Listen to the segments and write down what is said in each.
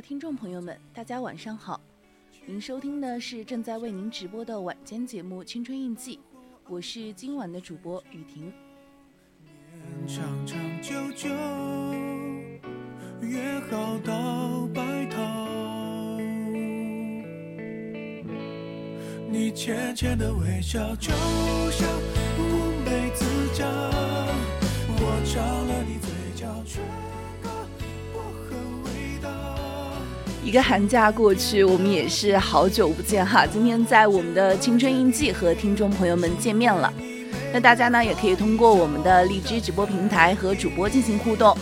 听众朋友们，大家晚上好，您收听的是正在为您直播的晚间节目《青春印记》，我是今晚的主播雨婷。长长久久，约好到白头。你浅浅的微笑，就像乌梅子酱。我尝了你一个寒假过去，我们也是好久不见哈。今天在我们的青春印记和听众朋友们见面了。那大家呢也可以通过我们的荔枝直播平台和主播进行互动。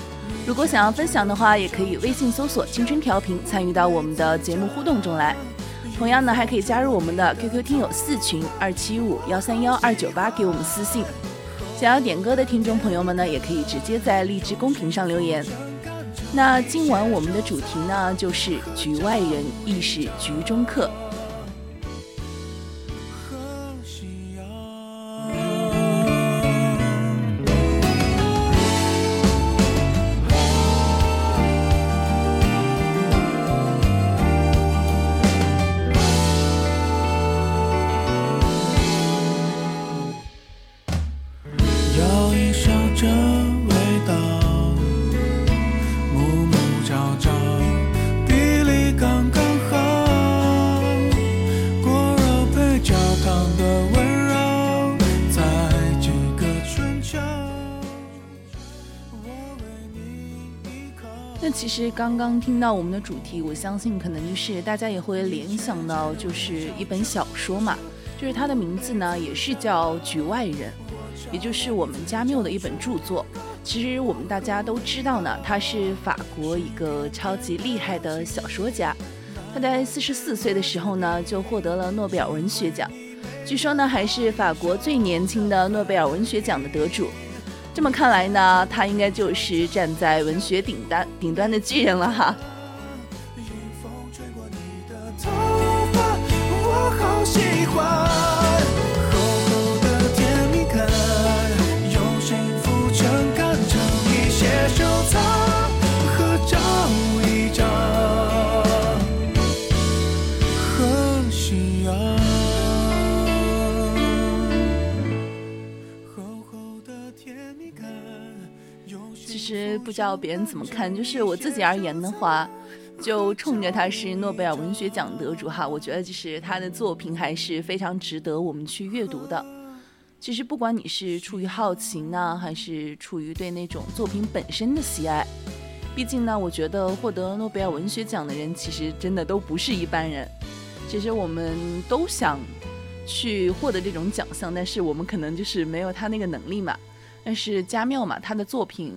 如果想要分享的话，也可以微信搜索“青春调频”参与到我们的节目互动中来。同样呢，还可以加入我们的 QQ 听友四群二七五幺三幺二九八，给我们私信。想要点歌的听众朋友们呢，也可以直接在荔枝公屏上留言。那今晚我们的主题呢，就是“局外人亦是局中客”。实刚刚听到我们的主题，我相信可能就是大家也会联想到，就是一本小说嘛，就是它的名字呢也是叫《局外人》，也就是我们加缪的一本著作。其实我们大家都知道呢，他是法国一个超级厉害的小说家，他在四十四岁的时候呢就获得了诺贝尔文学奖，据说呢还是法国最年轻的诺贝尔文学奖的得主。这么看来呢，他应该就是站在文学顶端顶端的巨人了哈。其不知道别人怎么看，就是我自己而言的话，就冲着他是诺贝尔文学奖得主哈，我觉得就是他的作品还是非常值得我们去阅读的。其实不管你是出于好奇呢，还是出于对那种作品本身的喜爱，毕竟呢，我觉得获得诺贝尔文学奖的人其实真的都不是一般人。其实我们都想去获得这种奖项，但是我们可能就是没有他那个能力嘛。但是加缪嘛，他的作品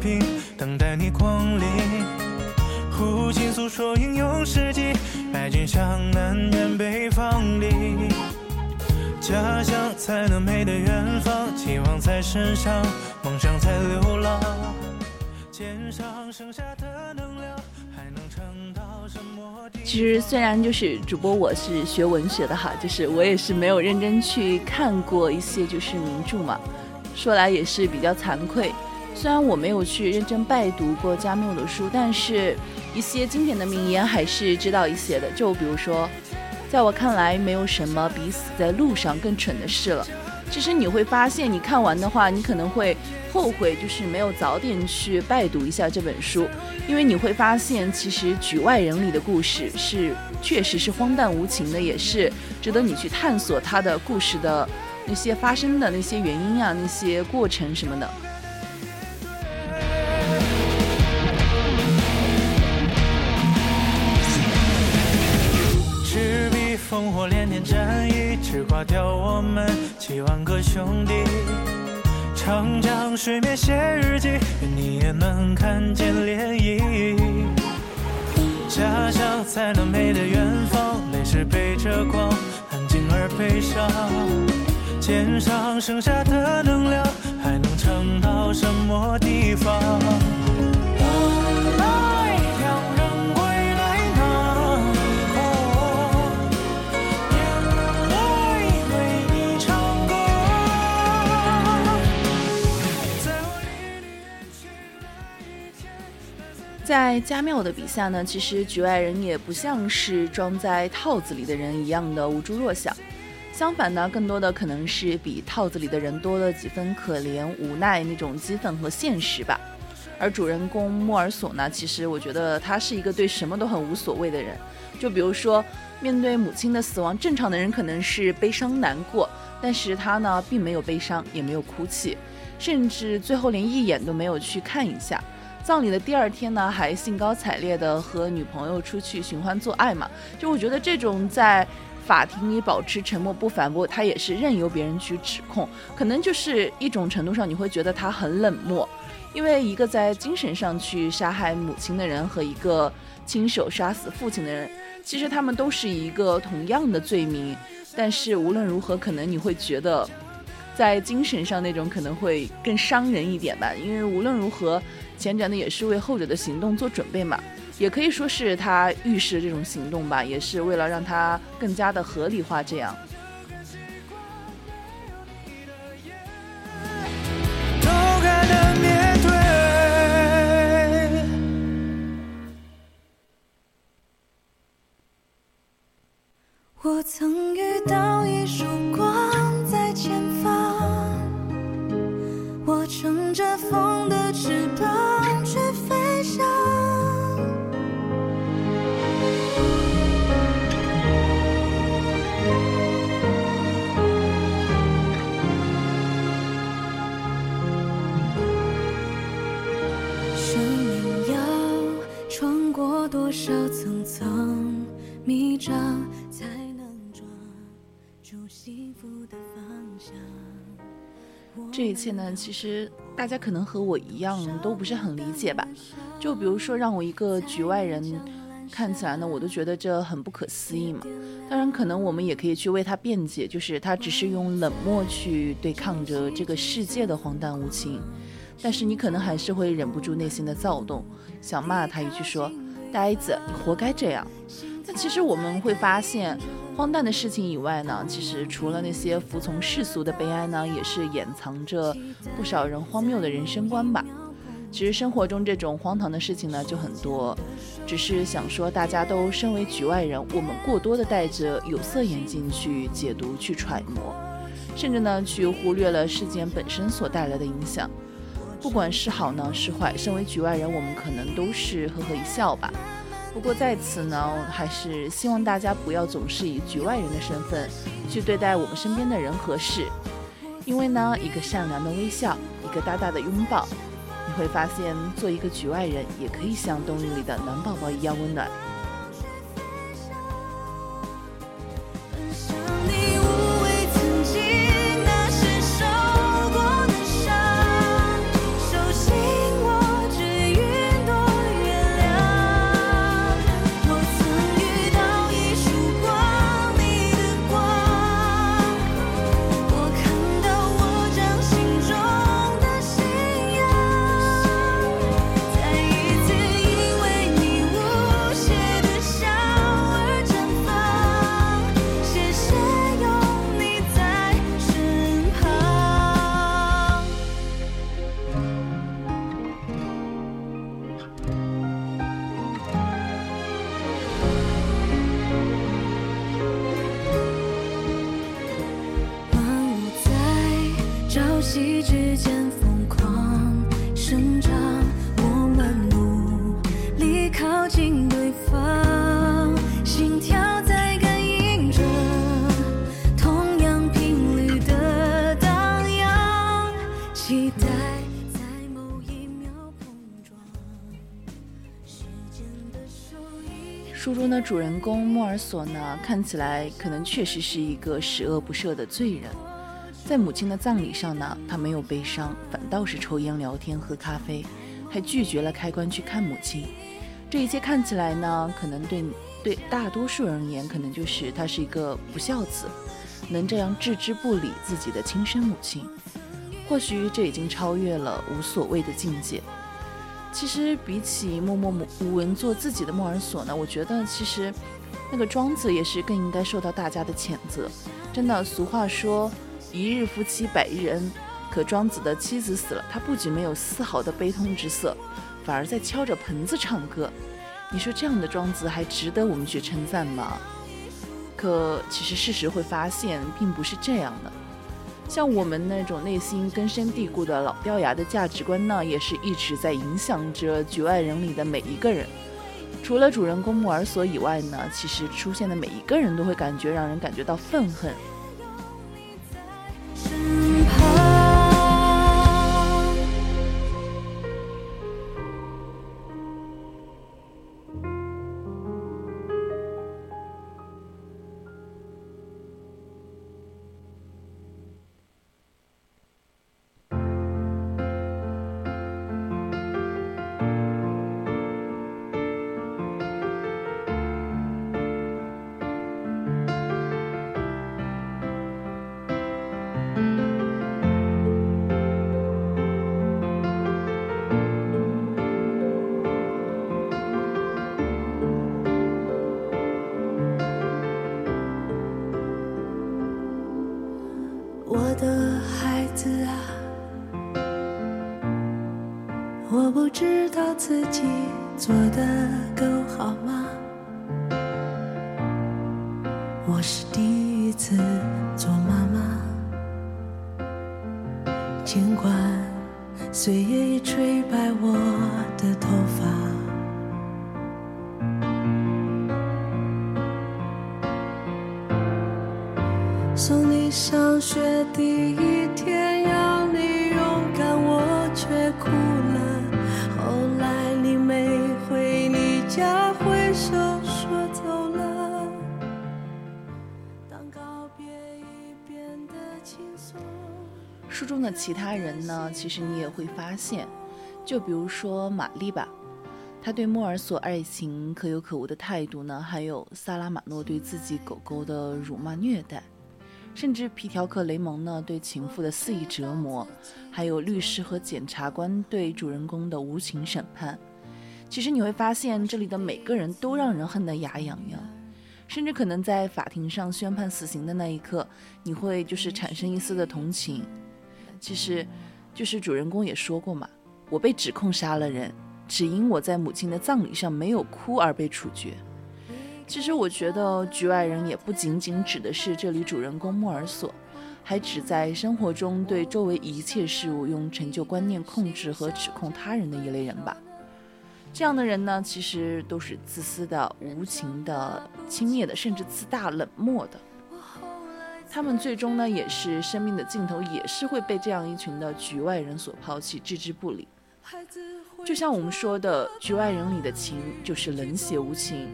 十二品，等待你光临。胡琴诉说英勇事迹，白军向南远北方里。家乡才能美的远方，期望在身上，梦想在流浪。肩上剩下的能量，还能撑到什么地？其实虽然就是主播我是学文学的哈，就是我也是没有认真去看过一些就是名著嘛。说来也是比较惭愧，虽然我没有去认真拜读过加缪的书，但是一些经典的名言还是知道一些的。就比如说，在我看来，没有什么比死在路上更蠢的事了。其实你会发现，你看完的话，你可能会后悔，就是没有早点去拜读一下这本书，因为你会发现，其实《局外人》里的故事是确实是荒诞无情的，也是值得你去探索他的故事的。那些发生的那些原因啊，那些过程什么的。烽火连天战役，只挂掉我们七万个兄弟。长江水面写日记，愿你也能看见涟漪。家乡在那美的远方，泪是背着光，安静而悲伤。肩上剩下的能量，还能撑到什么地方？在加缪的笔下呢，其实局外人也不像是装在套子里的人一样的无助弱小。相反呢，更多的可能是比套子里的人多了几分可怜、无奈那种激愤和现实吧。而主人公莫尔索呢，其实我觉得他是一个对什么都很无所谓的人。就比如说，面对母亲的死亡，正常的人可能是悲伤难过，但是他呢，并没有悲伤，也没有哭泣，甚至最后连一眼都没有去看一下。葬礼的第二天呢，还兴高采烈的和女朋友出去寻欢作爱嘛。就我觉得这种在。法庭里保持沉默不反驳，他也是任由别人去指控，可能就是一种程度上你会觉得他很冷漠，因为一个在精神上去杀害母亲的人和一个亲手杀死父亲的人，其实他们都是一个同样的罪名，但是无论如何，可能你会觉得在精神上那种可能会更伤人一点吧，因为无论如何，前者呢也是为后者的行动做准备嘛。也可以说是他预示这种行动吧，也是为了让他更加的合理化。这样。我曾遇到一束光在前方，我乘着风的翅膀少层层迷障才能抓住幸福的方向？这一切呢，其实大家可能和我一样都不是很理解吧。就比如说，让我一个局外人看起来呢，我都觉得这很不可思议嘛。当然，可能我们也可以去为他辩解，就是他只是用冷漠去对抗着这个世界的荒诞无情。但是你可能还是会忍不住内心的躁动，想骂他一句说。呆子，你活该这样。那其实我们会发现，荒诞的事情以外呢，其实除了那些服从世俗的悲哀呢，也是掩藏着不少人荒谬的人生观吧。其实生活中这种荒唐的事情呢就很多，只是想说大家都身为局外人，我们过多的戴着有色眼镜去解读、去揣摩，甚至呢去忽略了事件本身所带来的影响。不管是好呢是坏，身为局外人，我们可能都是呵呵一笑吧。不过在此呢，还是希望大家不要总是以局外人的身份去对待我们身边的人和事，因为呢，一个善良的微笑，一个大大的拥抱。你会发现，做一个局外人也可以像冬日里的暖宝宝一样温暖。主人公莫尔索呢，看起来可能确实是一个十恶不赦的罪人。在母亲的葬礼上呢，他没有悲伤，反倒是抽烟、聊天、喝咖啡，还拒绝了开棺去看母亲。这一切看起来呢，可能对对大多数人而言，可能就是他是一个不孝子，能这样置之不理自己的亲生母亲。或许这已经超越了无所谓的境界。其实比起默默无闻做自己的莫尔索呢，我觉得其实那个庄子也是更应该受到大家的谴责。真的，俗话说“一日夫妻百日恩”，可庄子的妻子死了，他不仅没有丝毫的悲痛之色，反而在敲着盆子唱歌。你说这样的庄子还值得我们去称赞吗？可其实事实会发现，并不是这样的。像我们那种内心根深蒂固的老掉牙的价值观呢，也是一直在影响着局外人里的每一个人。除了主人公莫尔索以外呢，其实出现的每一个人都会感觉让人感觉到愤恨。自己做的够好吗？我是第其他人呢？其实你也会发现，就比如说玛丽吧，她对莫尔索爱情可有可无的态度呢，还有萨拉马诺对自己狗狗的辱骂虐待，甚至皮条客雷蒙呢对情妇的肆意折磨，还有律师和检察官对主人公的无情审判。其实你会发现，这里的每个人都让人恨得牙痒痒，甚至可能在法庭上宣判死刑的那一刻，你会就是产生一丝的同情。其实，就是主人公也说过嘛，我被指控杀了人，只因我在母亲的葬礼上没有哭而被处决。其实我觉得局外人也不仅仅指的是这里主人公莫尔索，还指在生活中对周围一切事物用陈旧观念控制和指控他人的一类人吧。这样的人呢，其实都是自私的、无情的、轻蔑的，甚至自大、冷漠的。他们最终呢，也是生命的尽头，也是会被这样一群的局外人所抛弃、置之不理。就像我们说的，局外人里的情就是冷血无情。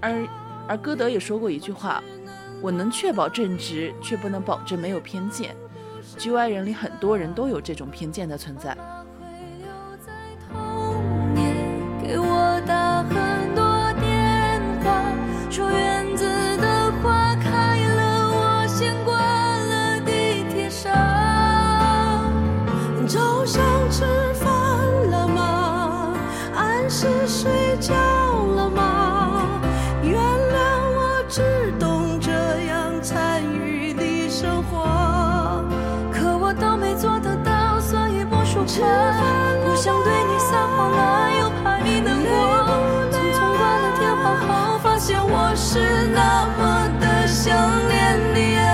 而而歌德也说过一句话：“我能确保正直，却不能保证没有偏见。”局外人里很多人都有这种偏见的存在。不是那么的想念你啊！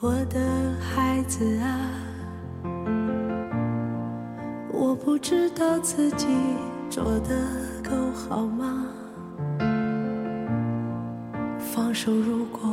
我的孩子啊，我不知道自己做的够好吗？放手，如果。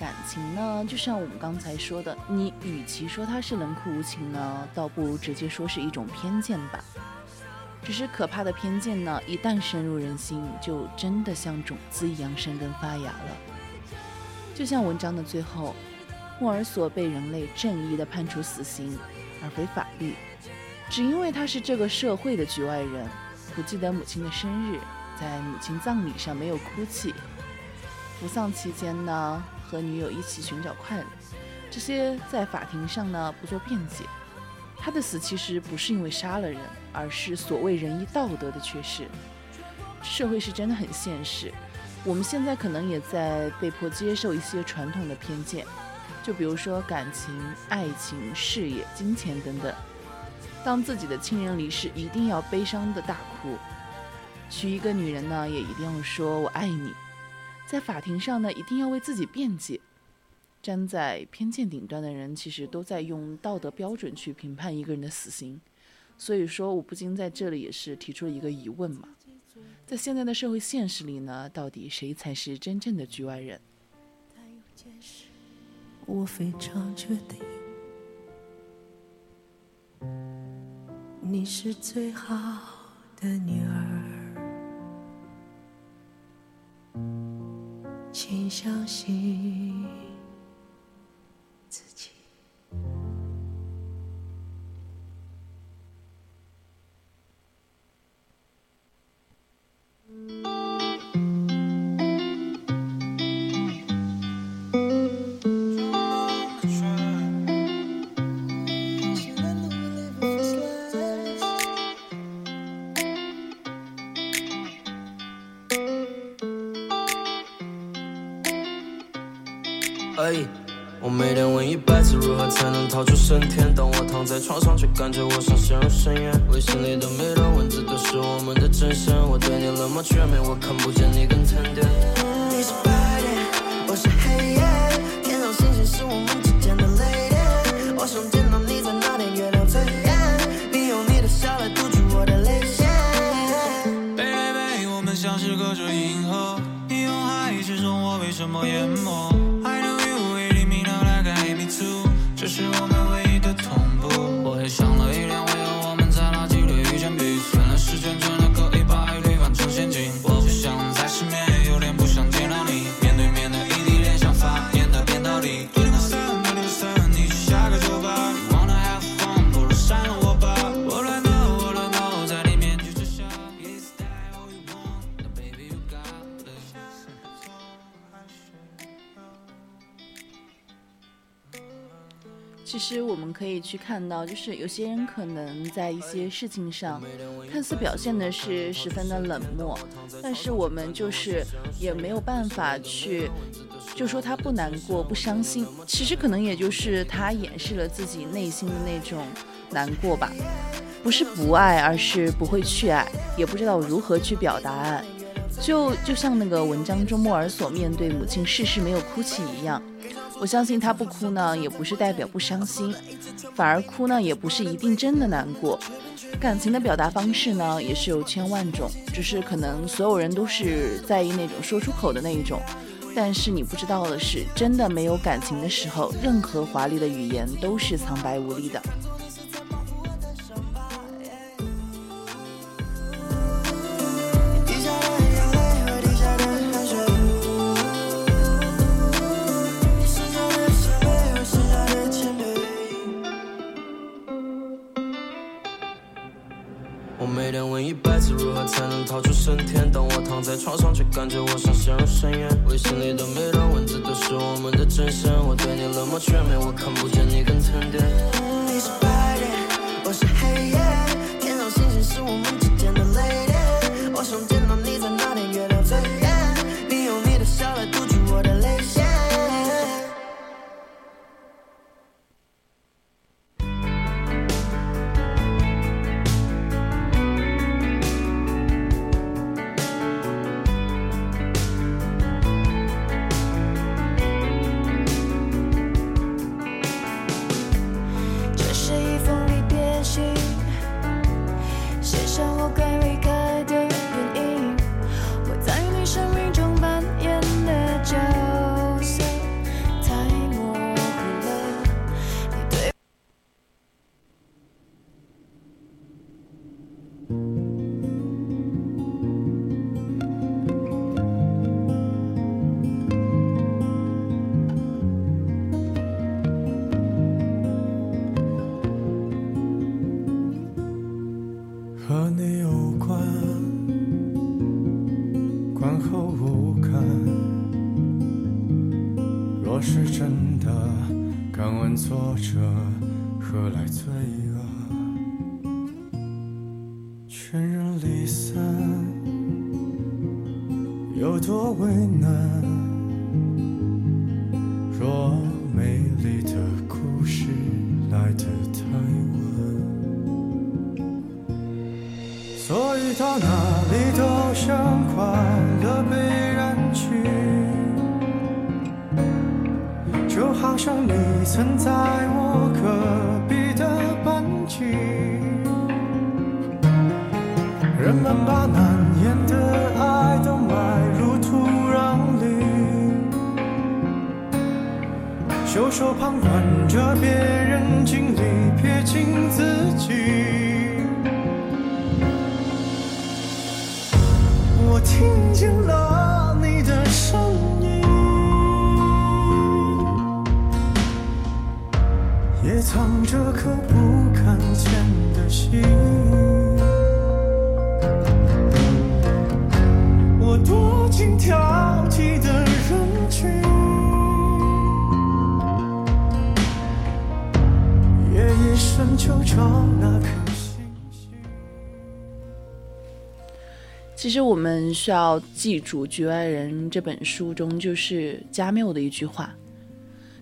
感情呢，就像我们刚才说的，你与其说它是冷酷无情呢，倒不如直接说是一种偏见吧。只是可怕的偏见呢，一旦深入人心，就真的像种子一样生根发芽了。就像文章的最后，莫尔索被人类正义的判处死刑，而非法律，只因为他是这个社会的局外人，不记得母亲的生日，在母亲葬礼上没有哭泣。服丧期间呢，和女友一起寻找快乐，这些在法庭上呢不做辩解。他的死其实不是因为杀了人，而是所谓仁义道德的缺失。社会是真的很现实，我们现在可能也在被迫接受一些传统的偏见，就比如说感情、爱情、事业、金钱等等。当自己的亲人离世，一定要悲伤的大哭；娶一个女人呢，也一定要说我爱你。在法庭上呢，一定要为自己辩解。站在偏见顶端的人，其实都在用道德标准去评判一个人的死刑。所以说，我不禁在这里也是提出了一个疑问嘛：在现在的社会现实里呢，到底谁才是真正的局外人？我非常确定，你是最好的女儿。请相信。双却跟着我就是有些人可能在一些事情上看似表现的是十分的冷漠但是我们就是也没有办法去就说他不难过不伤心其实可能也就是他掩饰了自己内心的那种难过吧。不是不爱而是不会去爱也不知道如何去表达爱。就就像那个文章中莫尔所面对母亲，事事没有哭泣一样。我相信他不哭呢，也不是代表不伤心；反而哭呢，也不是一定真的难过。感情的表达方式呢，也是有千万种，只是可能所有人都是在意那种说出口的那一种。但是你不知道的是，真的没有感情的时候，任何华丽的语言都是苍白无力的。跟着我其实我们需要记住局外人这本书中就是加缪的一句话。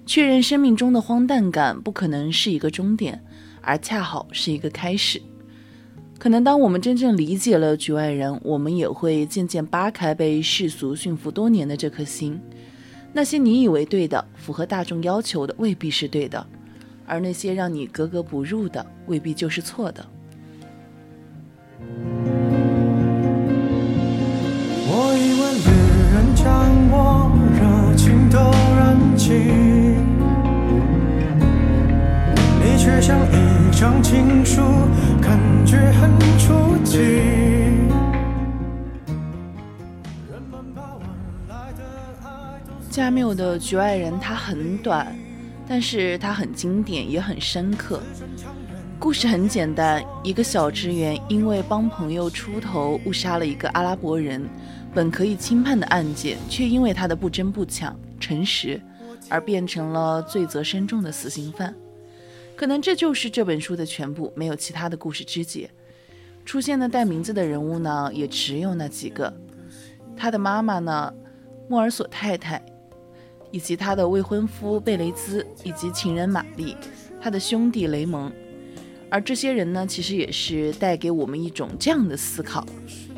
确认生命中的荒诞感不可能是一个终点而恰好是一个开始。可能当我们真正理解了局外人我们也会渐渐扒开被世俗驯服多年的这颗心。那些你以为对的符合大众要求的未必是对的。而那些让你格格不入的未必就是错的。我以为旅人将我热情都燃起，你却像一张情书，感觉很出奇。人们把晚来的爱都加缪的《局外人》它很短，但是它很经典，也很深刻。故事很简单，一个小职员因为帮朋友出头误杀了一个阿拉伯人，本可以轻判的案件，却因为他的不争不抢、诚实，而变成了罪责深重的死刑犯。可能这就是这本书的全部，没有其他的故事枝节。出现的带名字的人物呢，也只有那几个。他的妈妈呢，莫尔索太太，以及他的未婚夫贝雷兹，以及情人玛丽，他的兄弟雷蒙。而这些人呢，其实也是带给我们一种这样的思考，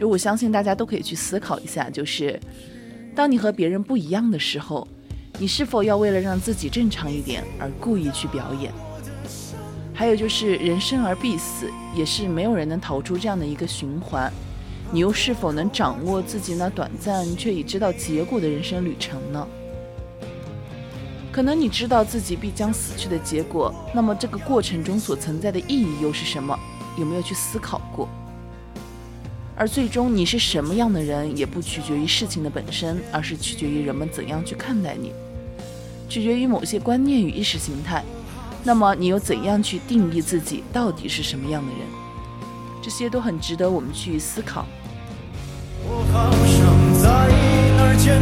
就我相信大家都可以去思考一下，就是当你和别人不一样的时候，你是否要为了让自己正常一点而故意去表演？还有就是人生而必死，也是没有人能逃出这样的一个循环，你又是否能掌握自己那短暂却已知道结果的人生旅程呢？可能你知道自己必将死去的结果，那么这个过程中所存在的意义又是什么？有没有去思考过？而最终你是什么样的人，也不取决于事情的本身，而是取决于人们怎样去看待你，取决于某些观念与意识形态。那么你又怎样去定义自己到底是什么样的人？这些都很值得我们去思考。我好像在哪儿见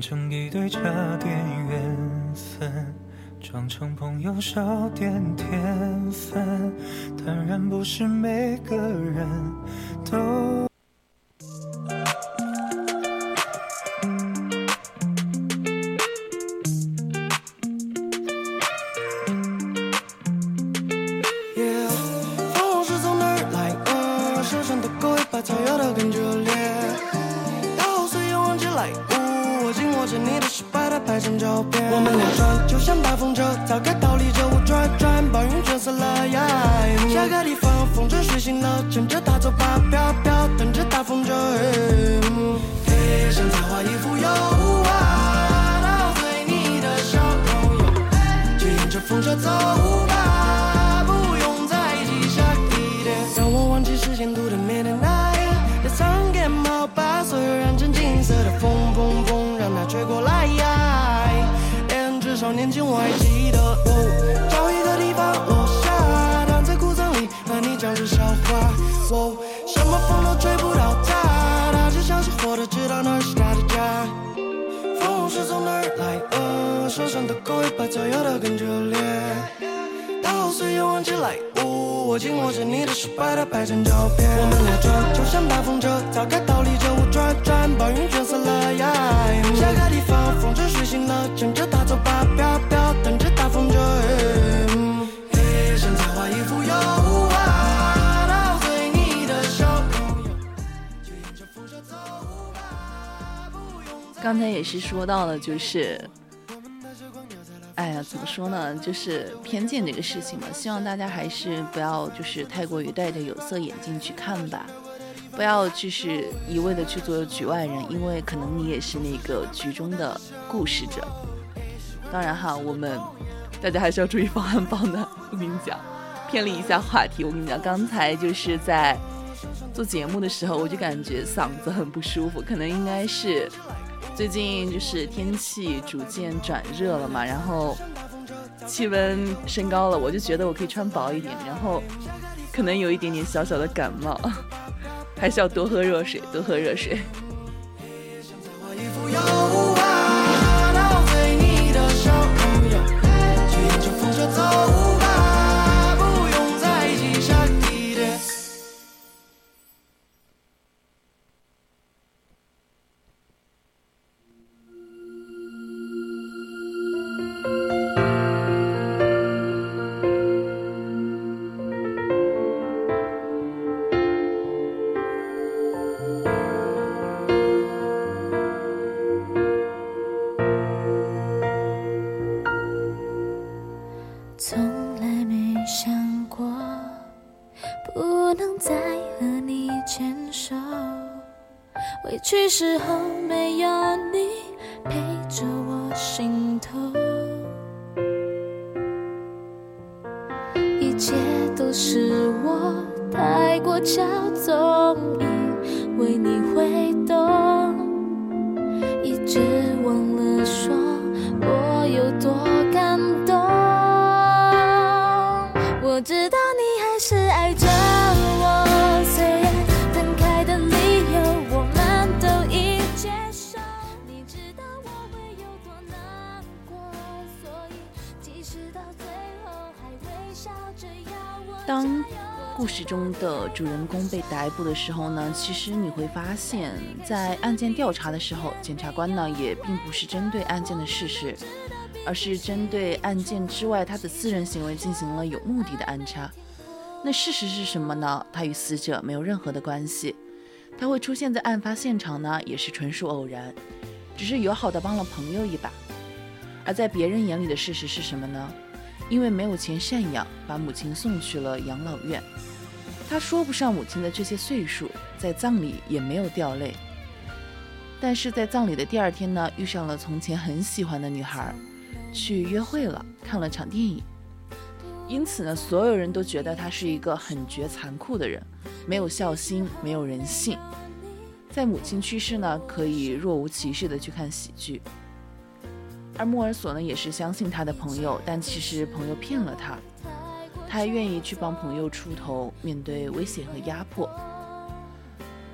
成一对差点缘分，装成朋友少点天分，坦然不是每个人都。到了，就是，哎呀，怎么说呢？就是偏见这个事情嘛，希望大家还是不要就是太过于戴着有色眼镜去看吧。不要就是一味的去做局外人，因为可能你也是那个局中的故事者。当然哈，我们大家还是要注意防寒棒的。我跟你讲，偏离一下话题。我跟你讲，刚才就是在做节目的时候，我就感觉嗓子很不舒服，可能应该是最近就是天气逐渐转热了嘛，然后气温升高了，我就觉得我可以穿薄一点，然后可能有一点点小小的感冒，还是要多喝热水，多喝热水。的时候呢，其实你会发现，在案件调查的时候，检察官呢也并不是针对案件的事实，而是针对案件之外他的私人行为进行了有目的的安插。那事实是什么呢？他与死者没有任何的关系，他会出现在案发现场呢，也是纯属偶然，只是友好的帮了朋友一把。而在别人眼里的事实是什么呢？因为没有钱赡养，把母亲送去了养老院。他说不上母亲的这些岁数，在葬礼也没有掉泪。但是在葬礼的第二天呢，遇上了从前很喜欢的女孩，去约会了，看了场电影。因此呢，所有人都觉得他是一个很绝残酷的人，没有孝心，没有人性。在母亲去世呢，可以若无其事的去看喜剧。而莫尔索呢，也是相信他的朋友，但其实朋友骗了他。他愿意去帮朋友出头，面对危险和压迫，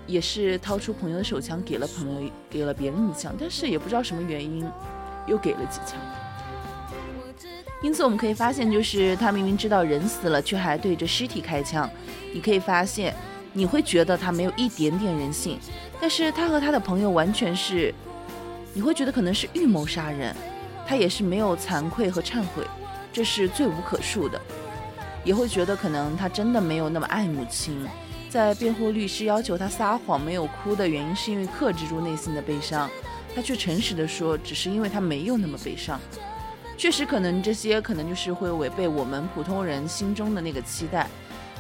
也是掏出朋友的手枪给了朋友，给了别人一枪，但是也不知道什么原因，又给了几枪。因此我们可以发现，就是他明明知道人死了，却还对着尸体开枪。你可以发现，你会觉得他没有一点点人性，但是他和他的朋友完全是，你会觉得可能是预谋杀人，他也是没有惭愧和忏悔，这是罪无可恕的。也会觉得可能他真的没有那么爱母亲，在辩护律师要求他撒谎没有哭的原因，是因为克制住内心的悲伤，他却诚实的说，只是因为他没有那么悲伤。确实，可能这些可能就是会违背我们普通人心中的那个期待，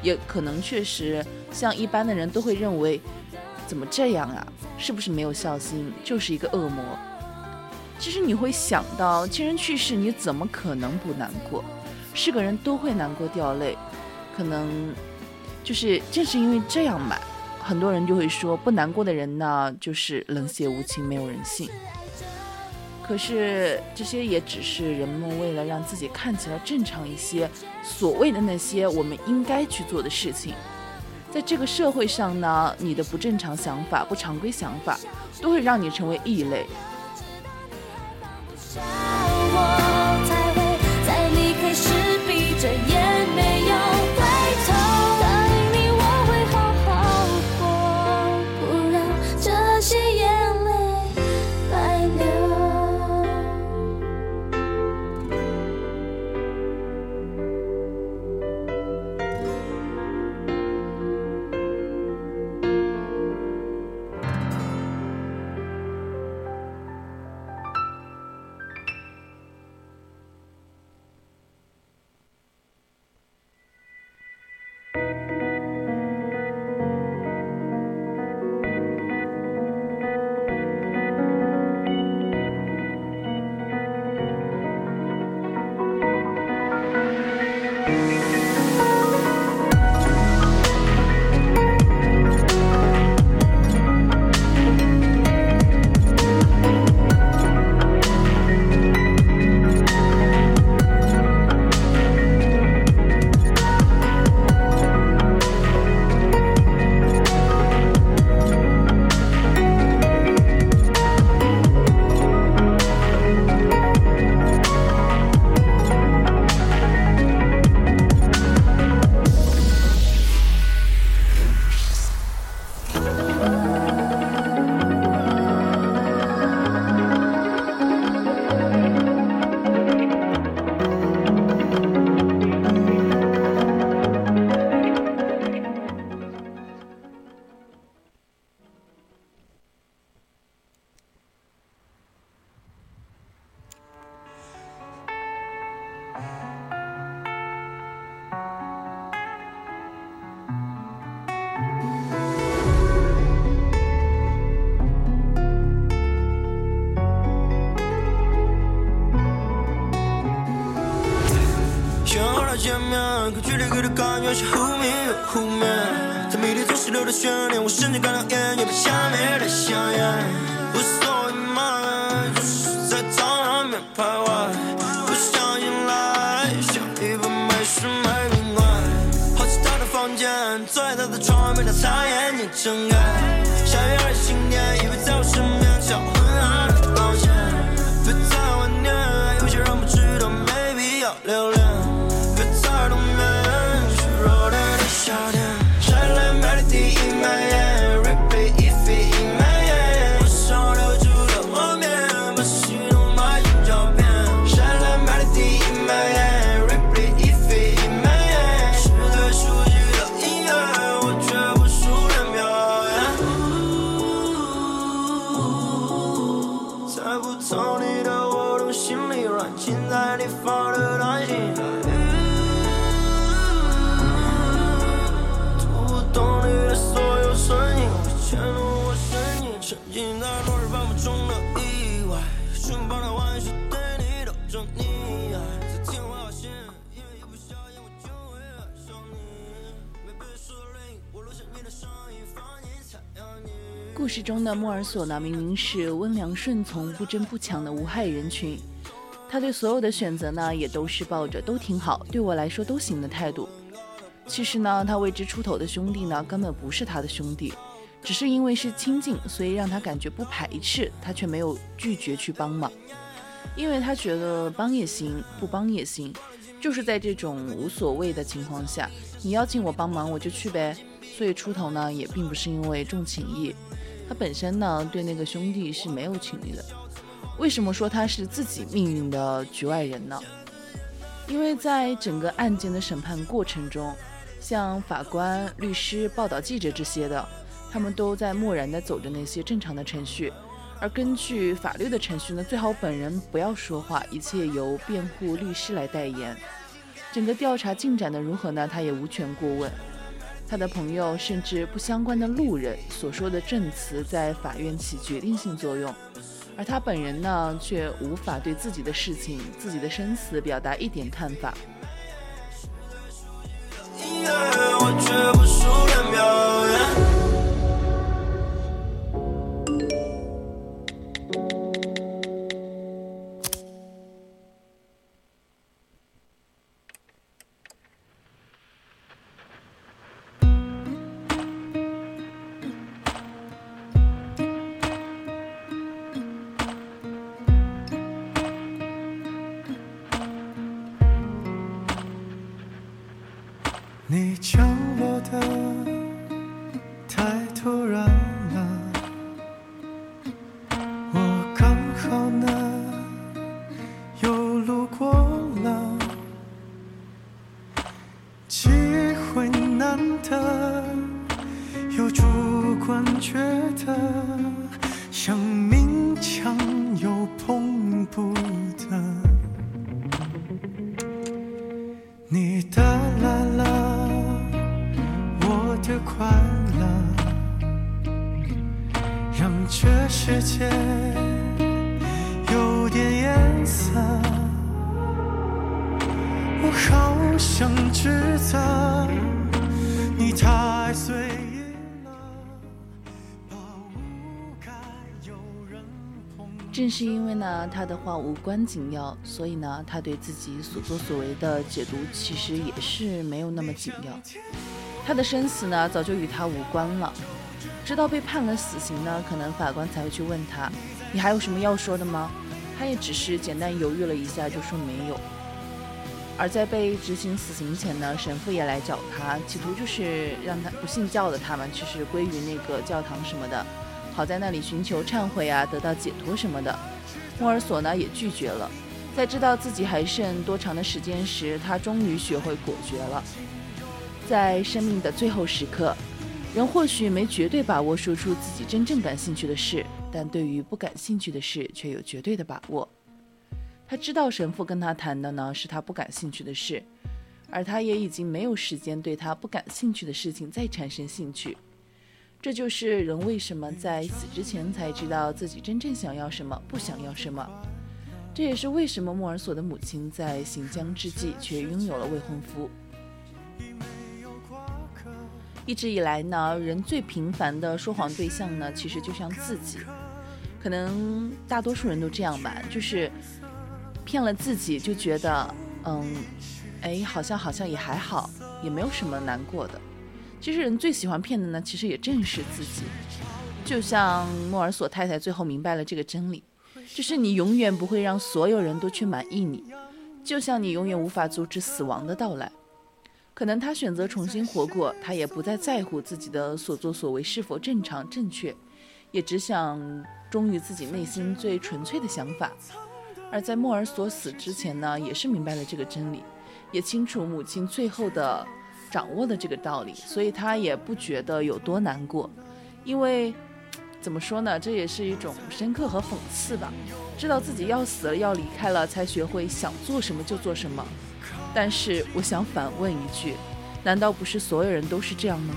也可能确实像一般的人都会认为，怎么这样啊？是不是没有孝心，就是一个恶魔？其实你会想到亲人去世，你怎么可能不难过？是个人都会难过掉泪，可能就是正是因为这样吧，很多人就会说不难过的人呢，就是冷血无情，没有人性。可是这些也只是人们为了让自己看起来正常一些，所谓的那些我们应该去做的事情。在这个社会上呢，你的不正常想法、不常规想法，都会让你成为异类。是而索呢，明明是温良顺从、不争不抢的无害人群，他对所有的选择呢，也都是抱着都挺好，对我来说都行的态度。其实呢，他为之出头的兄弟呢，根本不是他的兄弟，只是因为是亲近，所以让他感觉不排斥，他却没有拒绝去帮忙，因为他觉得帮也行，不帮也行，就是在这种无所谓的情况下，你邀请我帮忙，我就去呗。所以出头呢，也并不是因为重情义，他本身呢对那个兄弟是没有情义的。为什么说他是自己命运的局外人呢？因为在整个案件的审判过程中，像法官、律师、报道记者这些的，他们都在漠然地走着那些正常的程序。而根据法律的程序呢，最好本人不要说话，一切由辩护律师来代言。整个调查进展的如何呢？他也无权过问。他的朋友甚至不相关的路人所说的证词，在法院起决定性作用，而他本人呢，却无法对自己的事情、自己的生死表达一点看法。我绝不熟他的话无关紧要，所以呢，他对自己所作所为的解读其实也是没有那么紧要。他的生死呢，早就与他无关了。直到被判了死刑呢，可能法官才会去问他：“你还有什么要说的吗？”他也只是简单犹豫了一下，就说没有。而在被执行死刑前呢，神父也来找他，企图就是让他不信教的他们，就是归于那个教堂什么的，好在那里寻求忏悔啊，得到解脱什么的。莫尔索呢也拒绝了。在知道自己还剩多长的时间时，他终于学会果决了。在生命的最后时刻，人或许没绝对把握说出自己真正感兴趣的事，但对于不感兴趣的事却有绝对的把握。他知道神父跟他谈的呢是他不感兴趣的事，而他也已经没有时间对他不感兴趣的事情再产生兴趣。这就是人为什么在死之前才知道自己真正想要什么，不想要什么。这也是为什么莫尔索的母亲在行将之际却拥有了未婚夫。一直以来呢，人最频繁的说谎对象呢，其实就像自己。可能大多数人都这样吧，就是骗了自己，就觉得，嗯，哎，好像好像也还好，也没有什么难过的。其实人最喜欢骗的呢，其实也正是自己。就像莫尔索太太最后明白了这个真理，就是你永远不会让所有人都去满意你，就像你永远无法阻止死亡的到来。可能他选择重新活过，他也不再在乎自己的所作所为是否正常正确，也只想忠于自己内心最纯粹的想法。而在莫尔索死之前呢，也是明白了这个真理，也清楚母亲最后的掌握的这个道理，所以他也不觉得有多难过，因为。怎么说呢？这也是一种深刻和讽刺吧。知道自己要死了，要离开了，才学会想做什么就做什么。但是我想反问一句：难道不是所有人都是这样吗？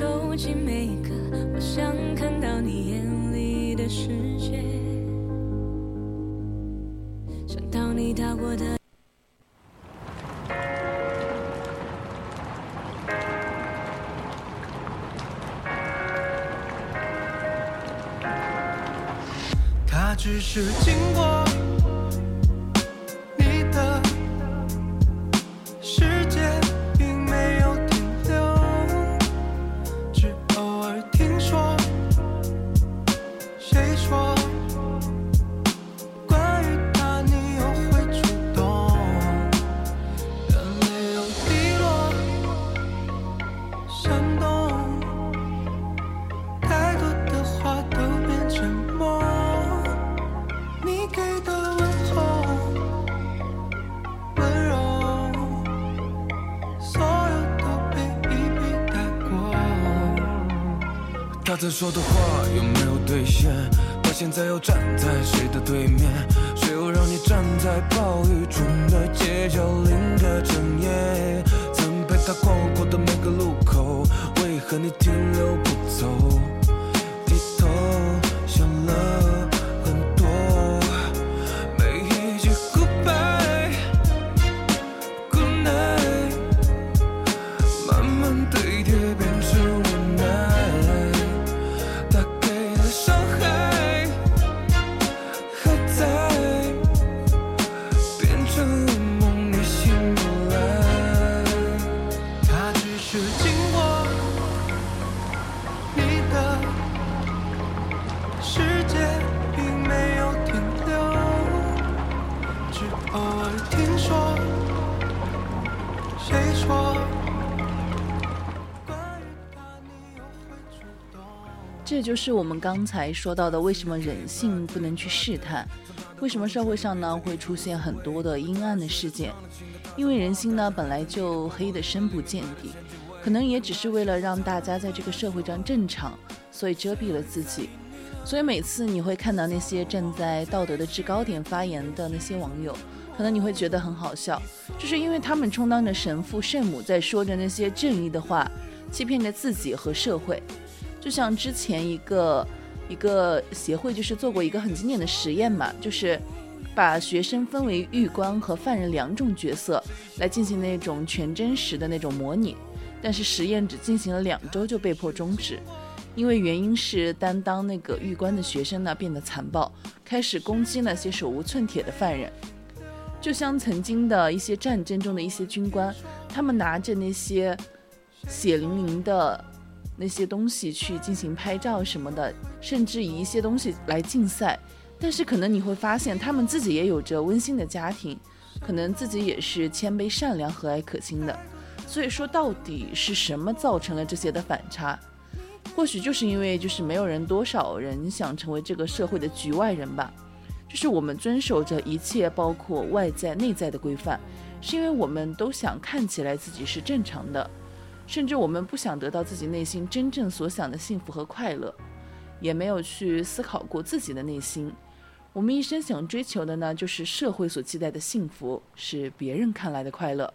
收集每一个，我想看到你眼里的世界，想到你踏过的。他只是经过。就是我们刚才说到的，为什么人性不能去试探？为什么社会上呢会出现很多的阴暗的事件？因为人心呢本来就黑的深不见底，可能也只是为了让大家在这个社会上正常，所以遮蔽了自己。所以每次你会看到那些站在道德的制高点发言的那些网友，可能你会觉得很好笑，就是因为他们充当着神父圣母，在说着那些正义的话，欺骗着自己和社会。就像之前一个一个协会就是做过一个很经典的实验嘛，就是把学生分为狱官和犯人两种角色来进行那种全真实的那种模拟，但是实验只进行了两周就被迫终止，因为原因是担当那个狱官的学生呢变得残暴，开始攻击那些手无寸铁的犯人，就像曾经的一些战争中的一些军官，他们拿着那些血淋淋的那些东西去进行拍照什么的，甚至以一些东西来竞赛。但是可能你会发现，他们自己也有着温馨的家庭，可能自己也是谦卑、善良、和蔼可亲的。所以说，到底是什么造成了这些的反差？或许就是因为就是没有人多少人想成为这个社会的局外人吧。就是我们遵守着一切，包括外在、内在的规范，是因为我们都想看起来自己是正常的，甚至我们不想得到自己内心真正所想的幸福和快乐，也没有去思考过自己的内心。我们一生想追求的呢，就是社会所期待的幸福，是别人看来的快乐。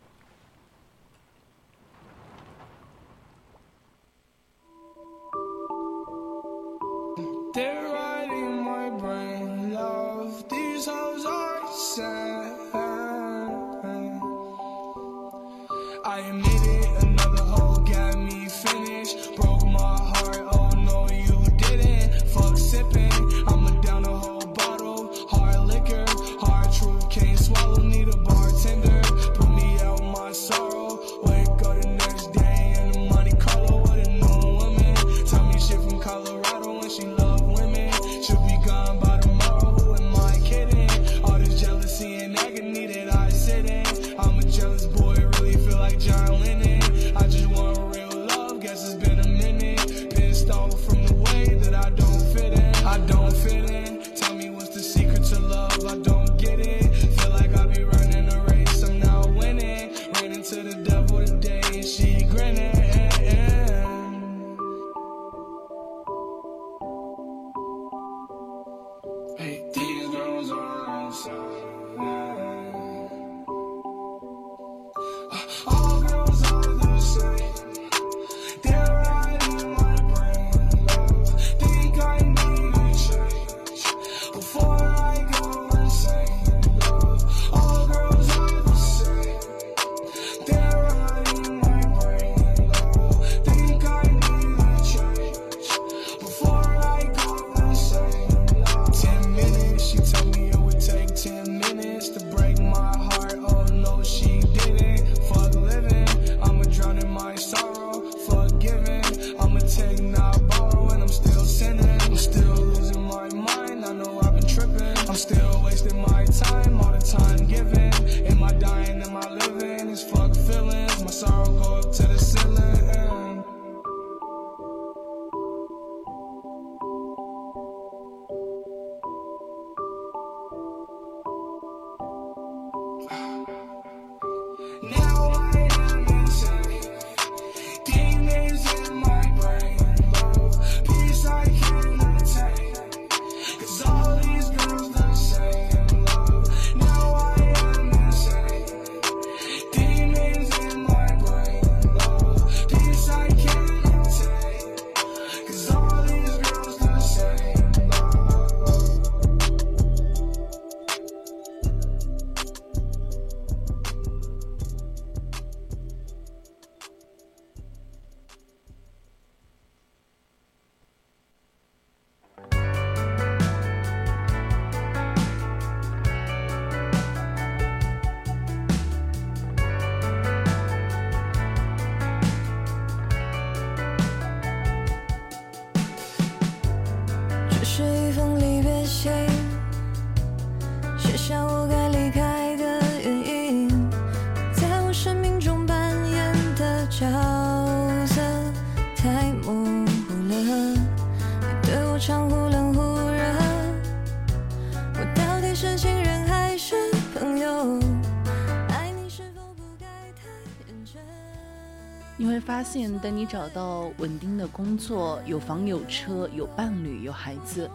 现，等你找到稳定的工作，有房有车，有伴侣，有孩子，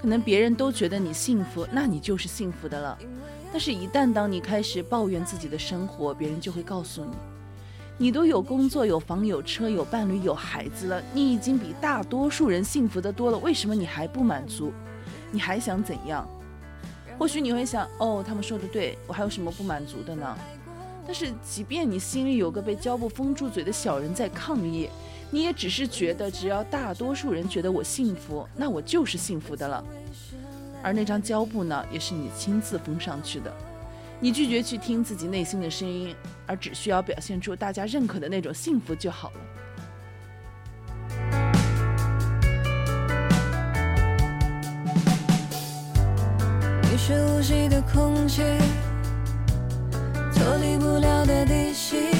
可能别人都觉得你幸福，那你就是幸福的了。但是，一旦当你开始抱怨自己的生活，别人就会告诉你，你都有工作、有房、有车、有伴侣、有孩子了，你已经比大多数人幸福的多了，为什么你还不满足？你还想怎样？或许你会想，哦，他们说的对，我还有什么不满足的呢？但是，即便你心里有个被胶布封住嘴的小人在抗议，你也只是觉得，只要大多数人觉得我幸福，那我就是幸福的了。而那张胶布呢，也是你亲自封上去的。你拒绝去听自己内心的声音，而只需要表现出大家认可的那种幸福就好了。你是呼吸的空气，脱离不了的地心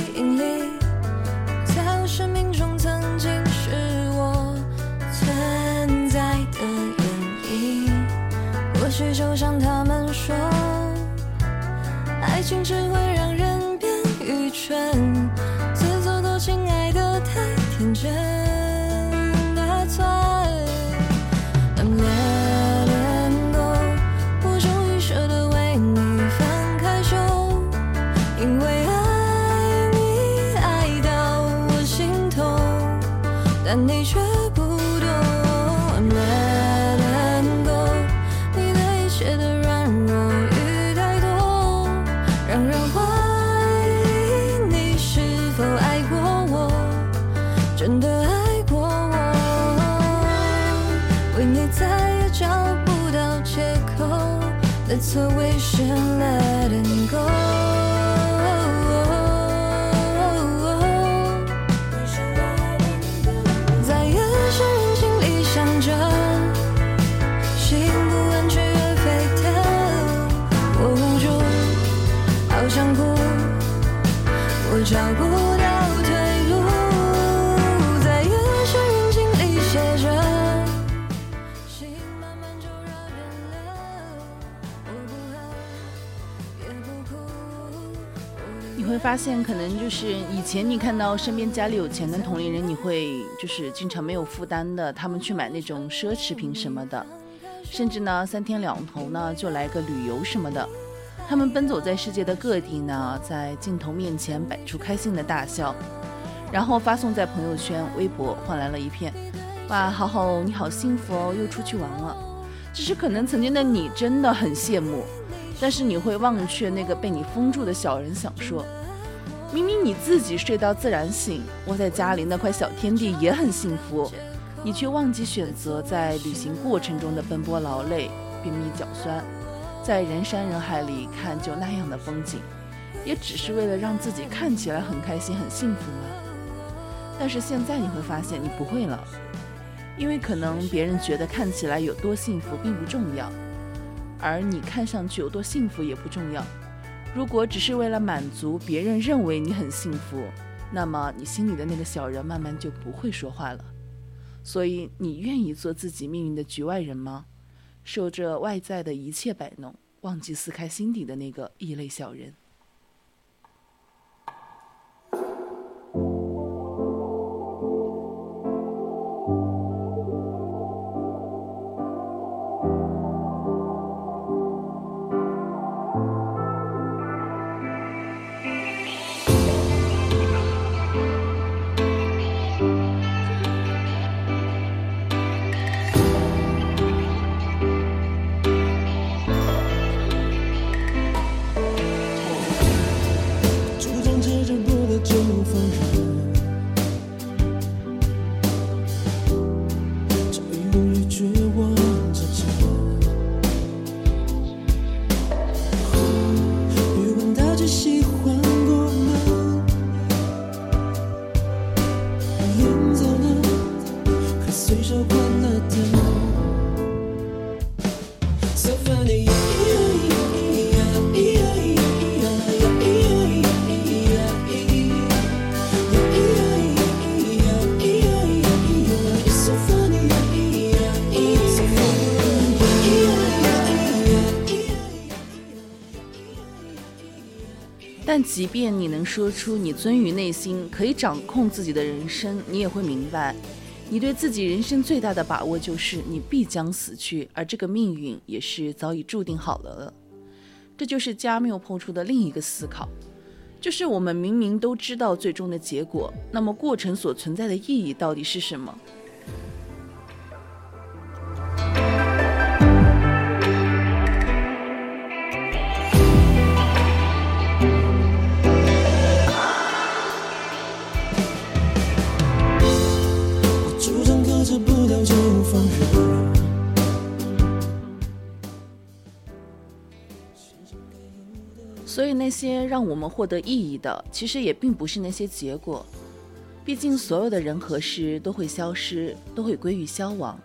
你却不懂。I'm letting go，你对一切的软弱与太多，让人怀疑你是否爱过我，真的爱过我。为你再也找不到借口，That's a wish and letting go。发现，可能就是以前你看到身边家里有钱的同龄人，你会就是经常没有负担的，他们去买那种奢侈品什么的，甚至呢三天两头呢就来个旅游什么的。他们奔走在世界的各地呢，在镜头面前摆出开心的大笑，然后发送在朋友圈、微博，换来了一片“哇，好好，你好幸福哦，又出去玩了。”只是可能曾经的你真的很羡慕，但是你会忘却那个被你封住的小人，想说，明明你自己睡到自然醒，窝在家里那块小天地也很幸福，你却忘记选择在旅行过程中的奔波劳累、便秘脚酸，在人山人海里看就那样的风景，也只是为了让自己看起来很开心、很幸福吗？但是现在你会发现，你不会了。因为可能别人觉得看起来有多幸福并不重要，而你看上去有多幸福也不重要。如果只是为了满足别人认为你很幸福，那么你心里的那个小人慢慢就不会说话了。所以，你愿意做自己命运的局外人吗？受着外在的一切摆弄，忘记撕开心底的那个异类小人。即便你能说出你遵于内心，可以掌控自己的人生，你也会明白，你对自己人生最大的把握就是你必将死去，而这个命运也是早已注定好了。这就是加缪抛出的另一个思考，就是我们明明都知道最终的结果，那么过程所存在的意义到底是什么？所以那些让我们获得意义的，其实也并不是那些结果。毕竟所有的人和事都会消失，都会归于消亡。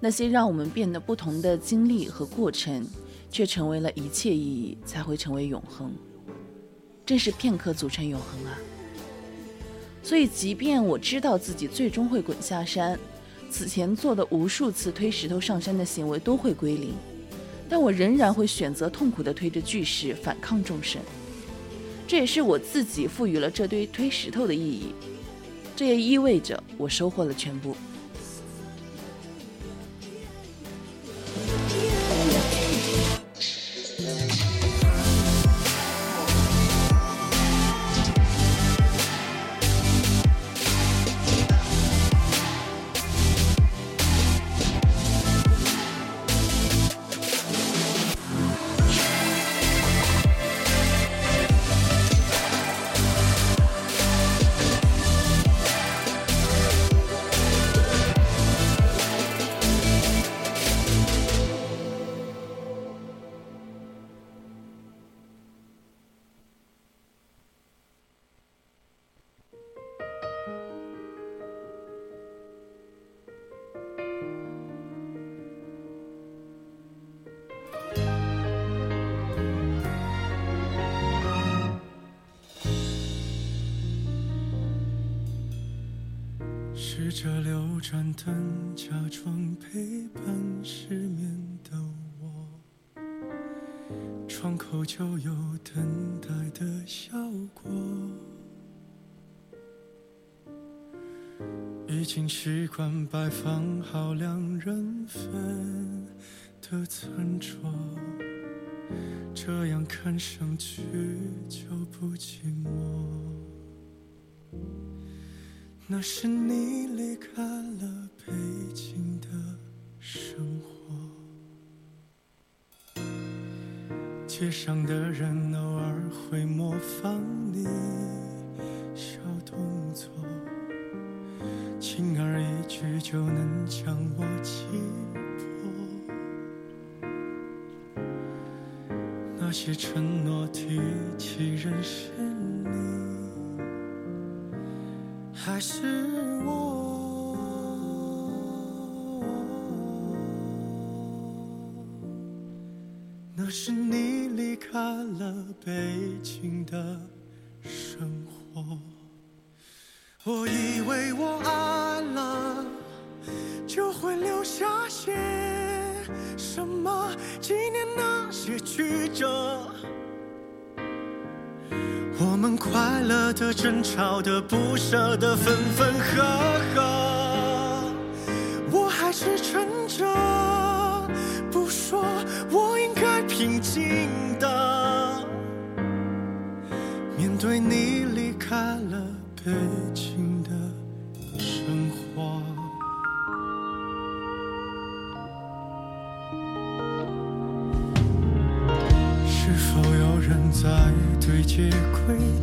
那些让我们变得不同的经历和过程，却成为了一切意义，才会成为永恒。正是片刻组成永恒啊！所以，即便我知道自己最终会滚下山，此前做的无数次推石头上山的行为都会归零，但我仍然会选择痛苦的推着巨石反抗众生。这也是我自己赋予了这堆推石头的意义，这也意味着我收获了全部。盏灯，假装陪伴失眠的我，窗口就有等待的效果。已经习惯摆放好两人份的餐桌，这样看上去就不寂寞。那是你离开了北京的生活，街上的人偶尔会模仿你小动作，轻而易举就能将我击破。那些承诺提起仍是还是我，那是你离开了北京的生活。我以为我爱了，就会留下些什么纪念那些曲折。我们快乐的、争吵的、不舍的、分分合合，我还是撑着不说，我应该平静的面对你离开了北京的生活。是否有人在对街窥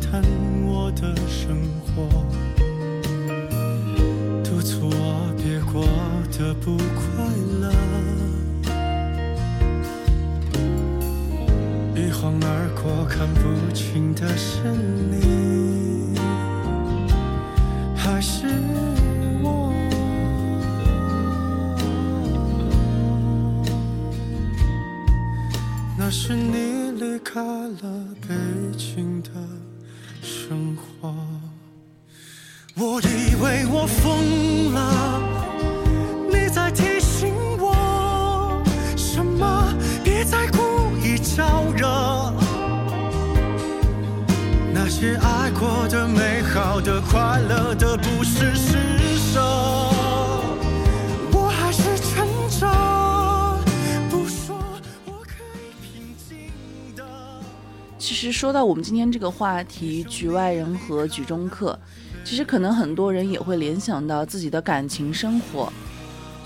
说到我们今天这个话题，局外人和局中客，其实可能很多人也会联想到自己的感情生活。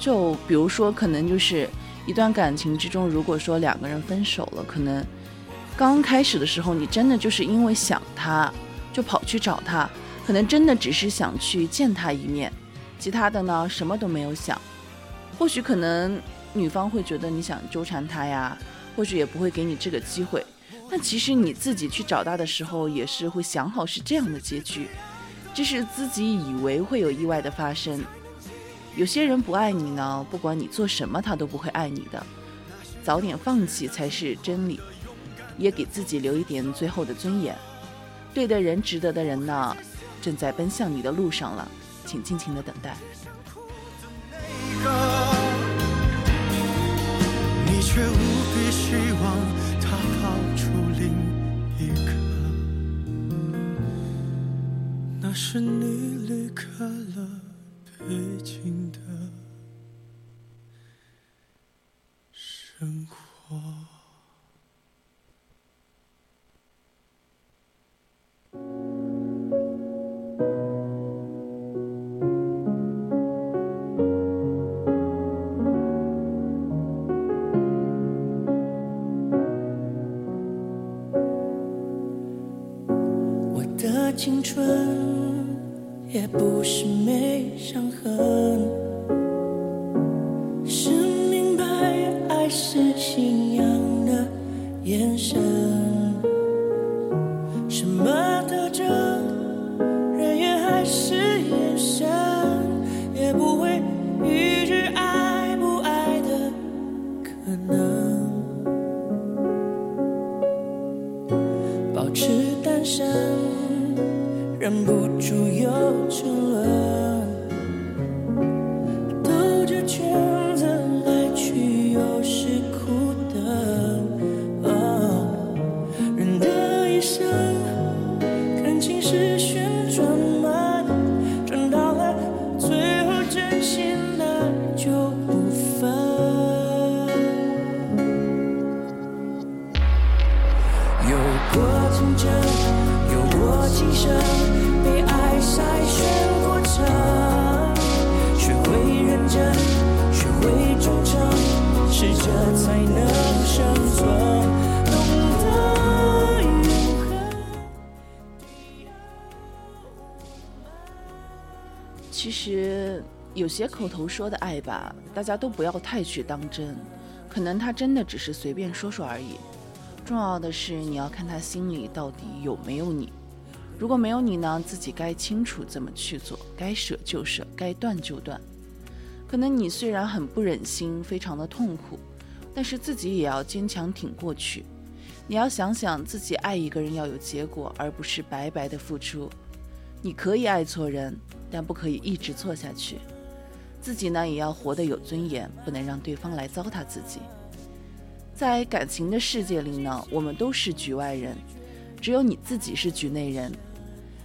就比如说，可能就是一段感情之中，如果说两个人分手了，可能刚开始的时候，你真的就是因为想他，就跑去找他，可能真的只是想去见他一面，其他的呢什么都没有想。或许可能女方会觉得你想纠缠他呀，或许也不会给你这个机会。那其实你自己去找他的时候，也是会想好是这样的结局，只是自己以为会有意外的发生。有些人不爱你呢，不管你做什么，他都不会爱你的。早点放弃才是真理，也给自己留一点最后的尊严。对的人，值得的人呢，正在奔向你的路上了，请尽情的等待。却无比希望那是你离开了北京的青春也不是没伤痕，是明白爱是信仰的眼神。什么特征，人缘还是忍不住又沉有些口头说的爱吧，大家都不要太去当真，可能他真的只是随便说说而已。重要的是你要看他心里到底有没有你。如果没有你呢，自己该清楚怎么去做，该舍就舍，该断就断。可能你虽然很不忍心，非常的痛苦，但是自己也要坚强挺过去。你要想想自己爱一个人要有结果，而不是白白的付出。你可以爱错人，但不可以一直错下去。自己呢也要活得有尊严，不能让对方来糟蹋自己。在感情的世界里呢，我们都是局外人，只有你自己是局内人。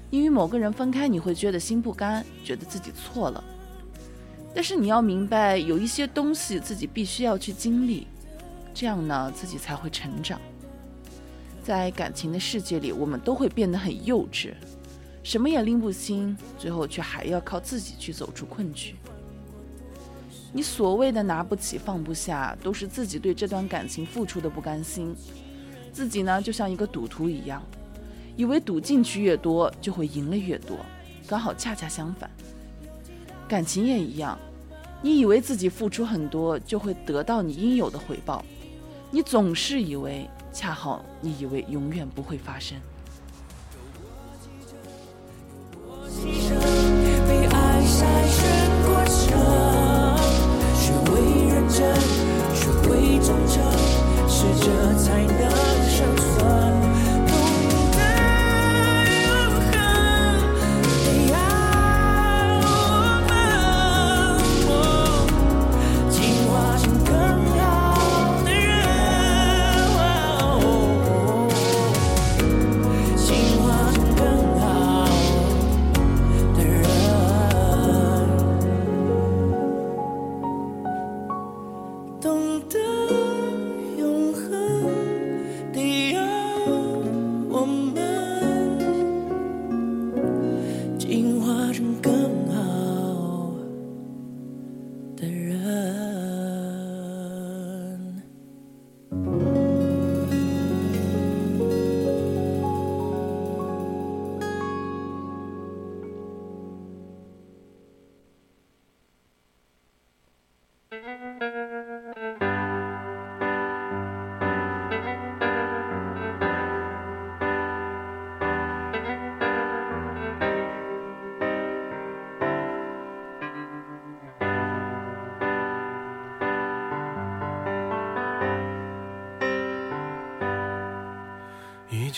你与某个人分开，你会觉得心不甘，觉得自己错了。但是你要明白，有一些东西自己必须要去经历，这样呢，自己才会成长。在感情的世界里，我们都会变得很幼稚，什么也拎不清，最后却还要靠自己去走出困局。你所谓的拿不起、放不下，都是自己对这段感情付出的不甘心。自己呢，就像一个赌徒一样，以为赌进去越多，就会赢了越多，刚好恰恰相反。感情也一样，你以为自己付出很多，就会得到你应有的回报，你总是以为，恰好你以为永远不会发生。牺牲被爱筛选过程，学会忠诚，试着才能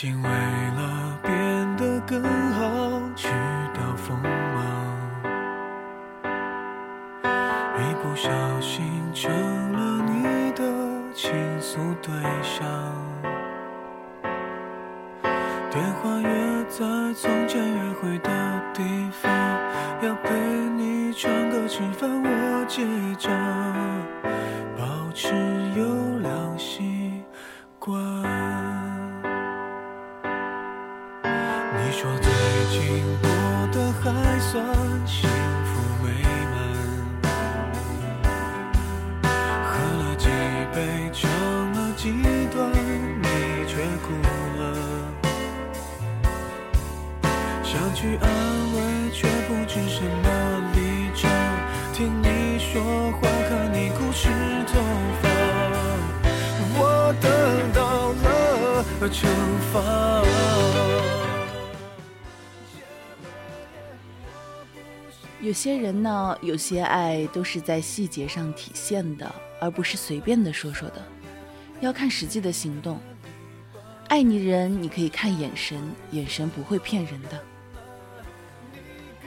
因为些人呢，有些爱都是在细节上体现的，而不是随便的说说的，要看实际的行动。爱你人，你可以看眼神，眼神不会骗人的。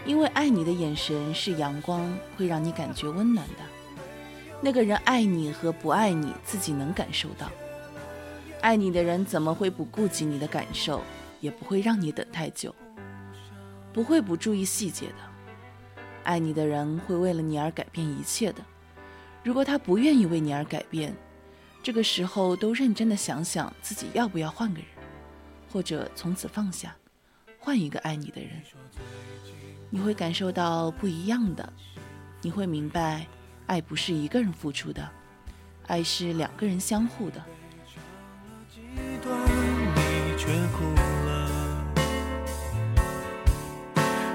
因为爱你的眼神是阳光，会让你感觉温暖的。那个人爱你和不爱你，自己能感受到。爱你的人怎么会不顾及你的感受，也不会让你等太久，不会不注意细节的。爱你的人会为了你而改变一切的。如果他不愿意为你而改变，这个时候都认真的想想自己要不要换个人，或者从此放下，换一个爱你的人。你会感受到不一样的，你会明白，爱不是一个人付出的，爱是两个人相互的。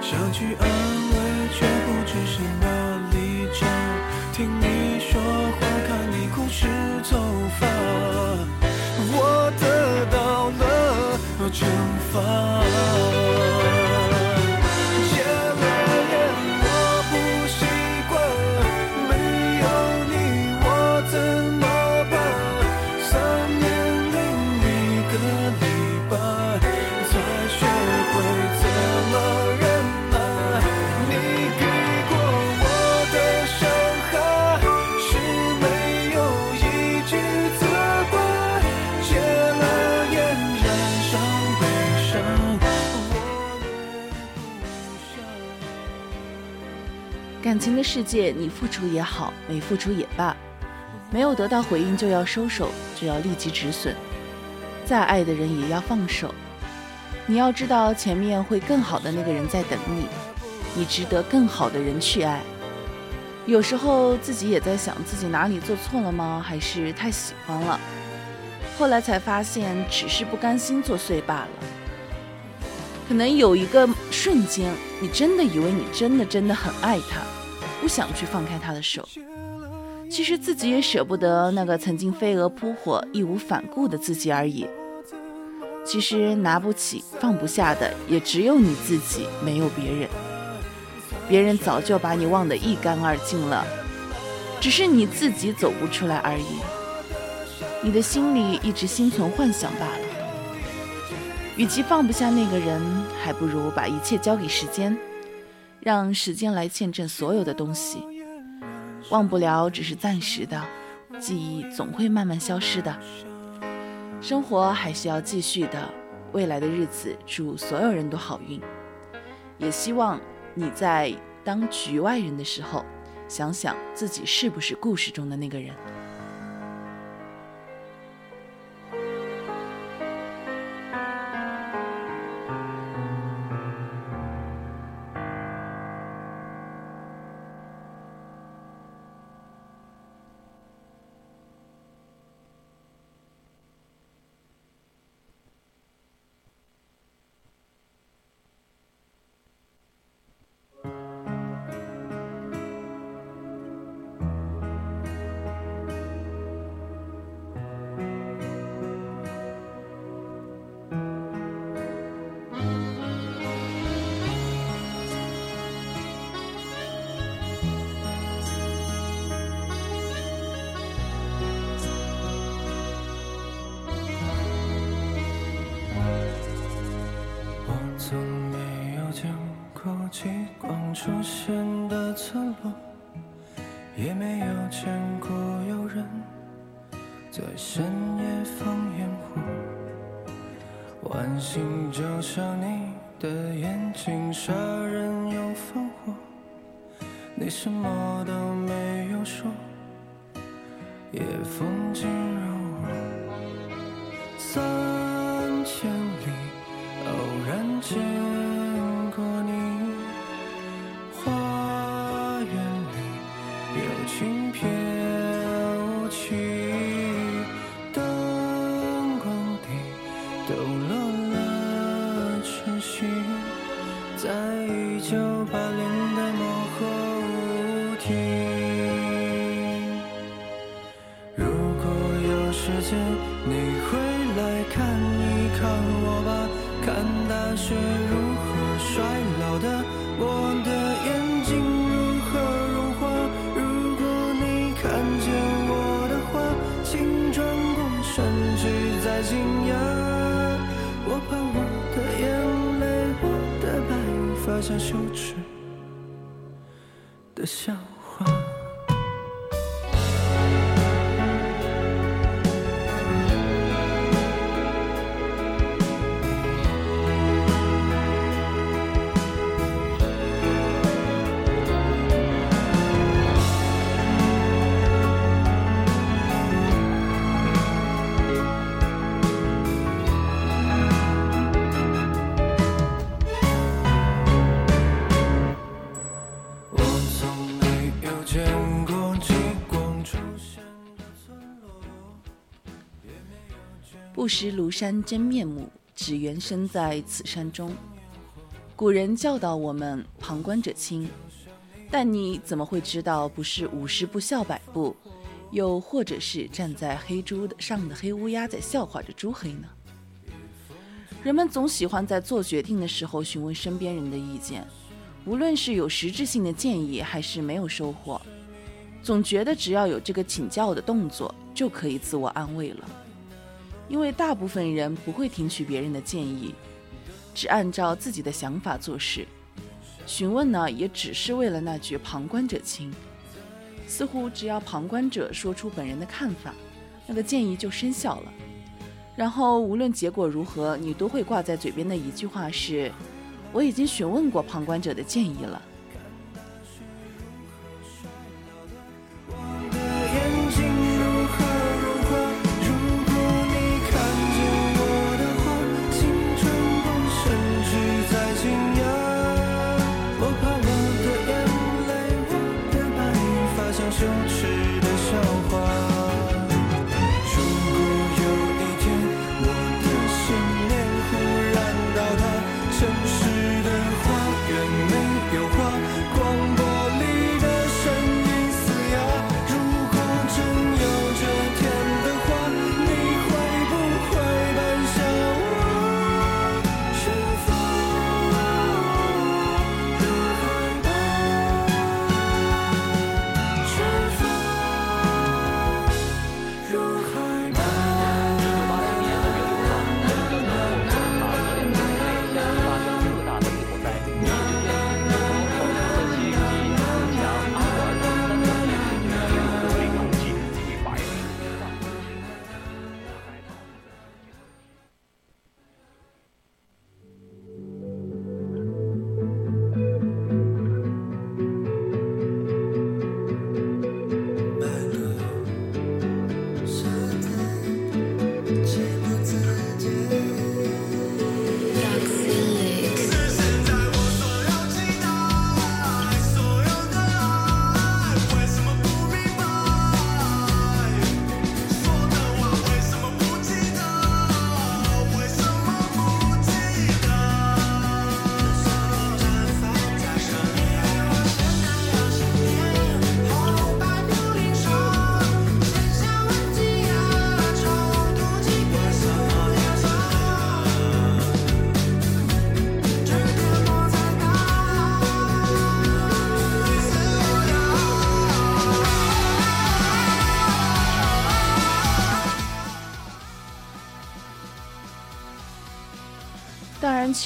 想去安慰，却不知什么立场。听你说话，看你哭湿头发，我得到了惩罚。情的世界，你付出也好，没付出也罢，没有得到回应就要收手，就要立即止损。再爱的人也要放手。你要知道，前面会更好的那个人在等你，你值得更好的人去爱。有时候自己也在想，自己哪里做错了吗？还是太喜欢了？后来才发现，只是不甘心作祟罢了。可能有一个瞬间，你真的以为你真的真的很爱他，不想去放开他的手。其实自己也舍不得那个曾经飞蛾扑火、义无反顾的自己而已。其实拿不起、放不下的，也只有你自己，没有别人。别人早就把你忘得一干二净了，只是你自己走不出来而已。你的心里一直心存幻想罢了。与其放不下那个人，还不如把一切交给时间，让时间来见证所有的东西。忘不了只是暂时的，记忆总会慢慢消失的。生活还是要继续的，未来的日子祝所有人都好运。也希望你在当局外人的时候，想想自己是不是故事中的那个人。出现的村落，也没有见过有人在深夜放烟火。晚星就像你的眼睛，杀人又放火，你什么都没有说，夜风景如我。三千里偶然见不识庐山真面目，只缘身在此山中。古人教导我们旁观者清，但你怎么会知道不是五十步笑百步，又或者是站在黑猪的上的黑乌鸦在笑话着朱黑呢？人们总喜欢在做决定的时候询问身边人的意见，无论是有实质性的建议还是没有收获，总觉得只要有这个请教的动作，就可以自我安慰了。因为大部分人不会听取别人的建议，只按照自己的想法做事。询问呢，也只是为了那句“旁观者清”。似乎只要旁观者说出本人的看法，那个建议就生效了。然后无论结果如何，你都会挂在嘴边的一句话是：“我已经询问过旁观者的建议了。”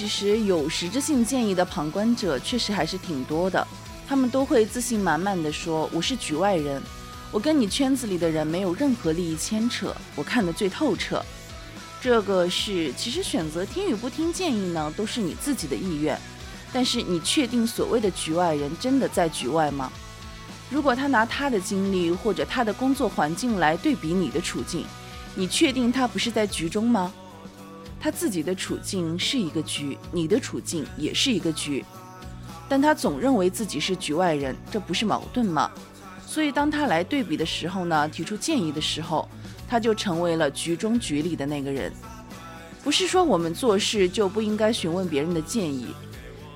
其实有实质性建议的旁观者确实还是挺多的，他们都会自信满满的说：“我是局外人，我跟你圈子里的人没有任何利益牵扯，我看得最透彻。”这个是，其实选择听与不听建议呢，都是你自己的意愿。但是你确定所谓的局外人真的在局外吗？如果他拿他的经历或者他的工作环境来对比你的处境，你确定他不是在局中吗？他自己的处境是一个局，你的处境也是一个局，但他总认为自己是局外人，这不是矛盾吗？所以当他来对比的时候呢，提出建议的时候。他就成为了局中局里的那个人。不是说我们做事就不应该询问别人的建议。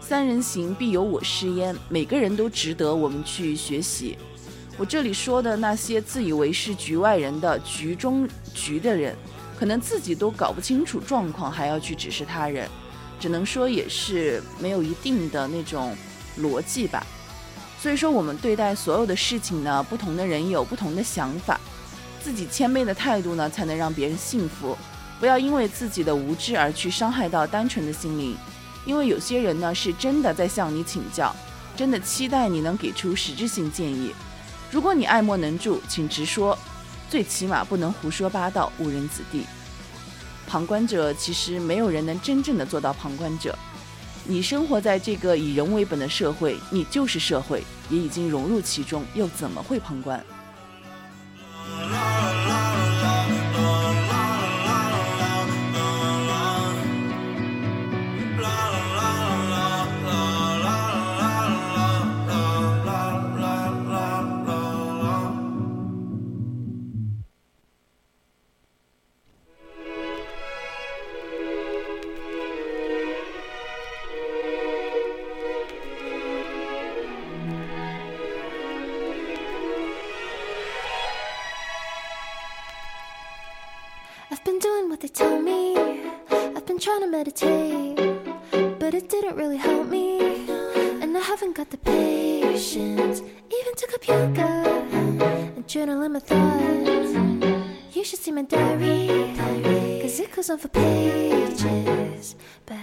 三人行必有我师焉，每个人都值得我们去学习。我这里说的那些自以为是局外人的局中局的人，可能自己都搞不清楚状况，还要去指示他人，只能说也是没有一定的那种逻辑吧。所以说，我们对待所有的事情呢，不同的人有不同的想法。自己谦卑的态度呢，才能让别人信服。不要因为自己的无知而去伤害到单纯的心灵，因为有些人呢是真的在向你请教，真的期待你能给出实质性建议。如果你爱莫能助，请直说，最起码不能胡说八道，误人子弟。旁观者其实没有人能真正的做到旁观者。你生活在这个以人为本的社会，你就是社会，也已经融入其中，又怎么会旁观 should see my diary, cause it goes on for pages. But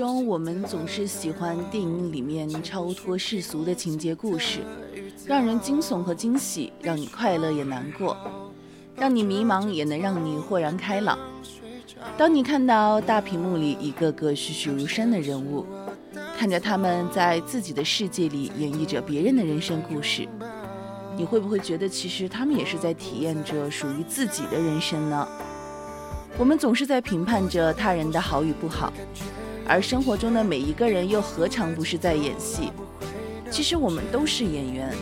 中，我们总是喜欢电影里面超脱世俗的情节故事，让人惊悚和惊喜，让你快乐也难过，让你迷茫也能让你豁然开朗。当你看到大屏幕里一个个栩栩如生的人物，看着他们在自己的世界里演绎着别人的人生故事，你会不会觉得其实他们也是在体验着属于自己的人生呢？我们总是在评判着他人的好与不好，而生活中的每一个人又何尝不是在演戏？其实我们都是演员，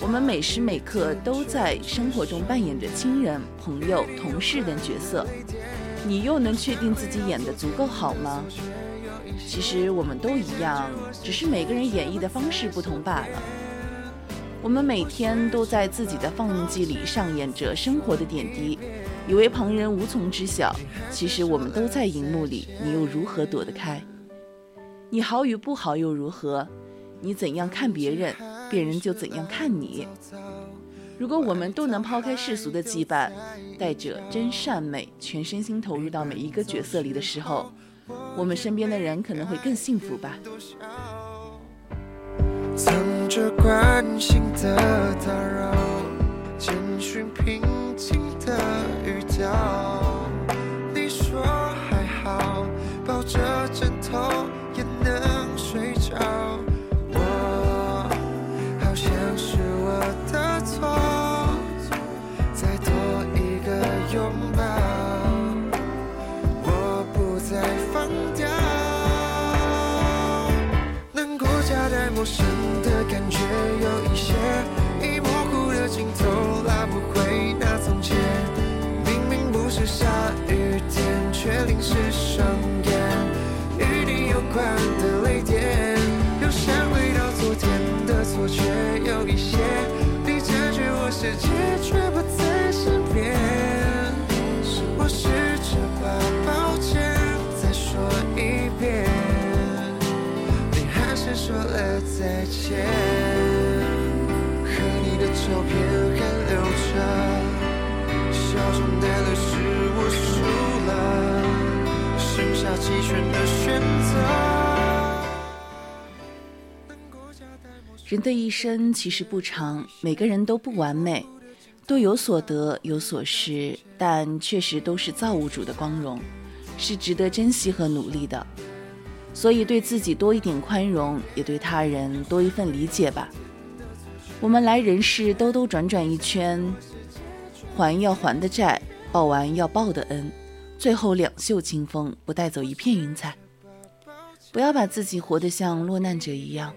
我们每时每刻都在生活中扮演着亲人、朋友、同事等角色，你又能确定自己演得足够好吗？其实我们都一样，只是每个人演绎的方式不同罢了。我们每天都在自己的放映机里上演着生活的点滴，以为旁人无从知晓。其实我们都在荧幕里，你又如何躲得开？你好与不好又如何？你怎样看别人，别人就怎样看你。如果我们都能抛开世俗的羁绊，带着真善美，全身心投入到每一个角色里的时候，我们身边的人可能会更幸福吧。藏着关心的打扰，简讯平静的语调。你说还好，抱着枕头也能睡着。我好像是我的错，再多一个拥抱，我不再放掉。能够夹带陌生的感觉，有一些双眼。与你有关的泪点，又想回到昨天的错觉，有一些你占据我世界，却不在身边。我试着把抱歉再说一遍。你还是说了再见，弃权的选择。人的一生其实不长，每个人都不完美，都有所得有所失，但确实都是造物主的光荣，是值得珍惜和努力的。所以对自己多一点宽容，也对他人多一份理解吧。我们来人世兜兜转转一圈，还要还的债，报完要报的恩，最后两袖清风，不带走一片云彩。不要把自己活得像落难者一样。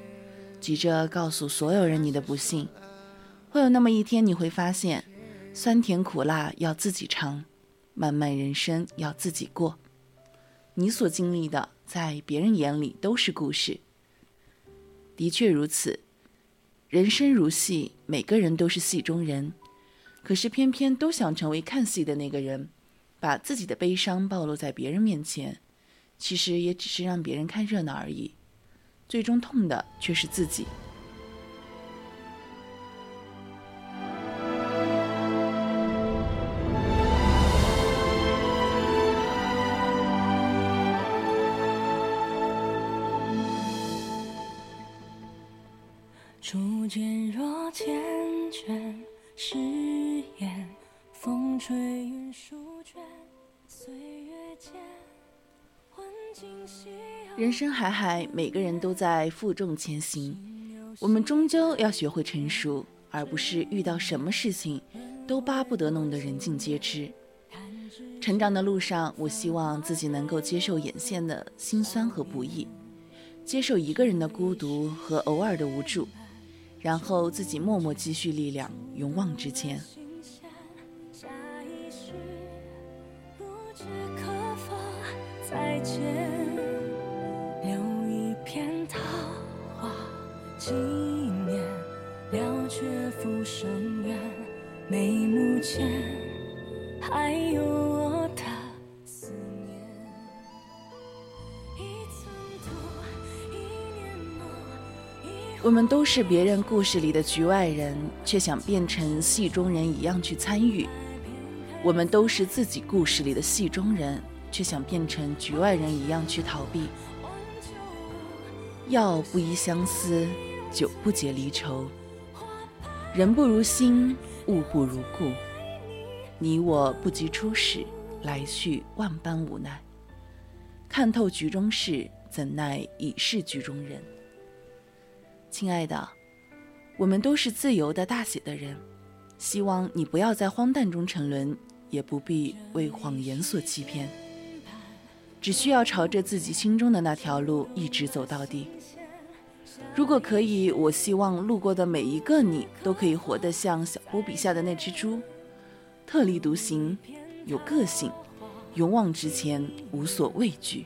急着告诉所有人你的不幸，会有那么一天，你会发现，酸甜苦辣要自己尝，漫漫人生要自己过。你所经历的，在别人眼里都是故事。的确如此，人生如戏，每个人都是戏中人，可是偏偏都想成为看戏的那个人，把自己的悲伤暴露在别人面前，其实也只是让别人看热闹而已。最终痛的却是自己。生海海，每个人都在负重前行。我们终究要学会成熟，而不是遇到什么事情都巴不得弄得人尽皆知。成长的路上，我希望自己能够接受眼线的辛酸和不易，接受一个人的孤独和偶尔的无助，然后自己默默积蓄力量，勇往直前。下一世可否再见，眉目间还有我的思念。一寸土，一年梦，一我们都是别人故事里的局外人，却想变成戏中人一样去参与；我们都是自己故事里的戏中人，却想变成局外人一样去逃避。药不医相思，酒不解离愁。人不如心，物不如故。你我不及初始，来去万般无奈。看透局中事，怎奈已是局中人。亲爱的，我们都是自由的大写的人，希望你不要在荒诞中沉沦，也不必为谎言所欺骗，只需要朝着自己心中的那条路一直走到底。如果可以，我希望路过的每一个你都可以活得像小波笔下的那只猪，特立独行，有个性，勇往直前，无所畏惧。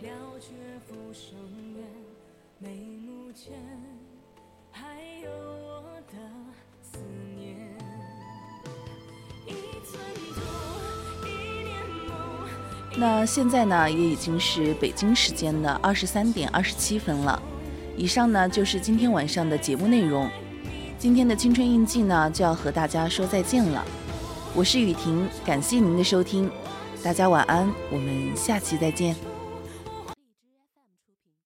那现在呢，也已经是北京时间的二十三点二十七分了。以上呢就是今天晚上的节目内容。今天的青春印记呢就要和大家说再见了。我是雨婷，感谢您的收听，大家晚安，我们下期再见。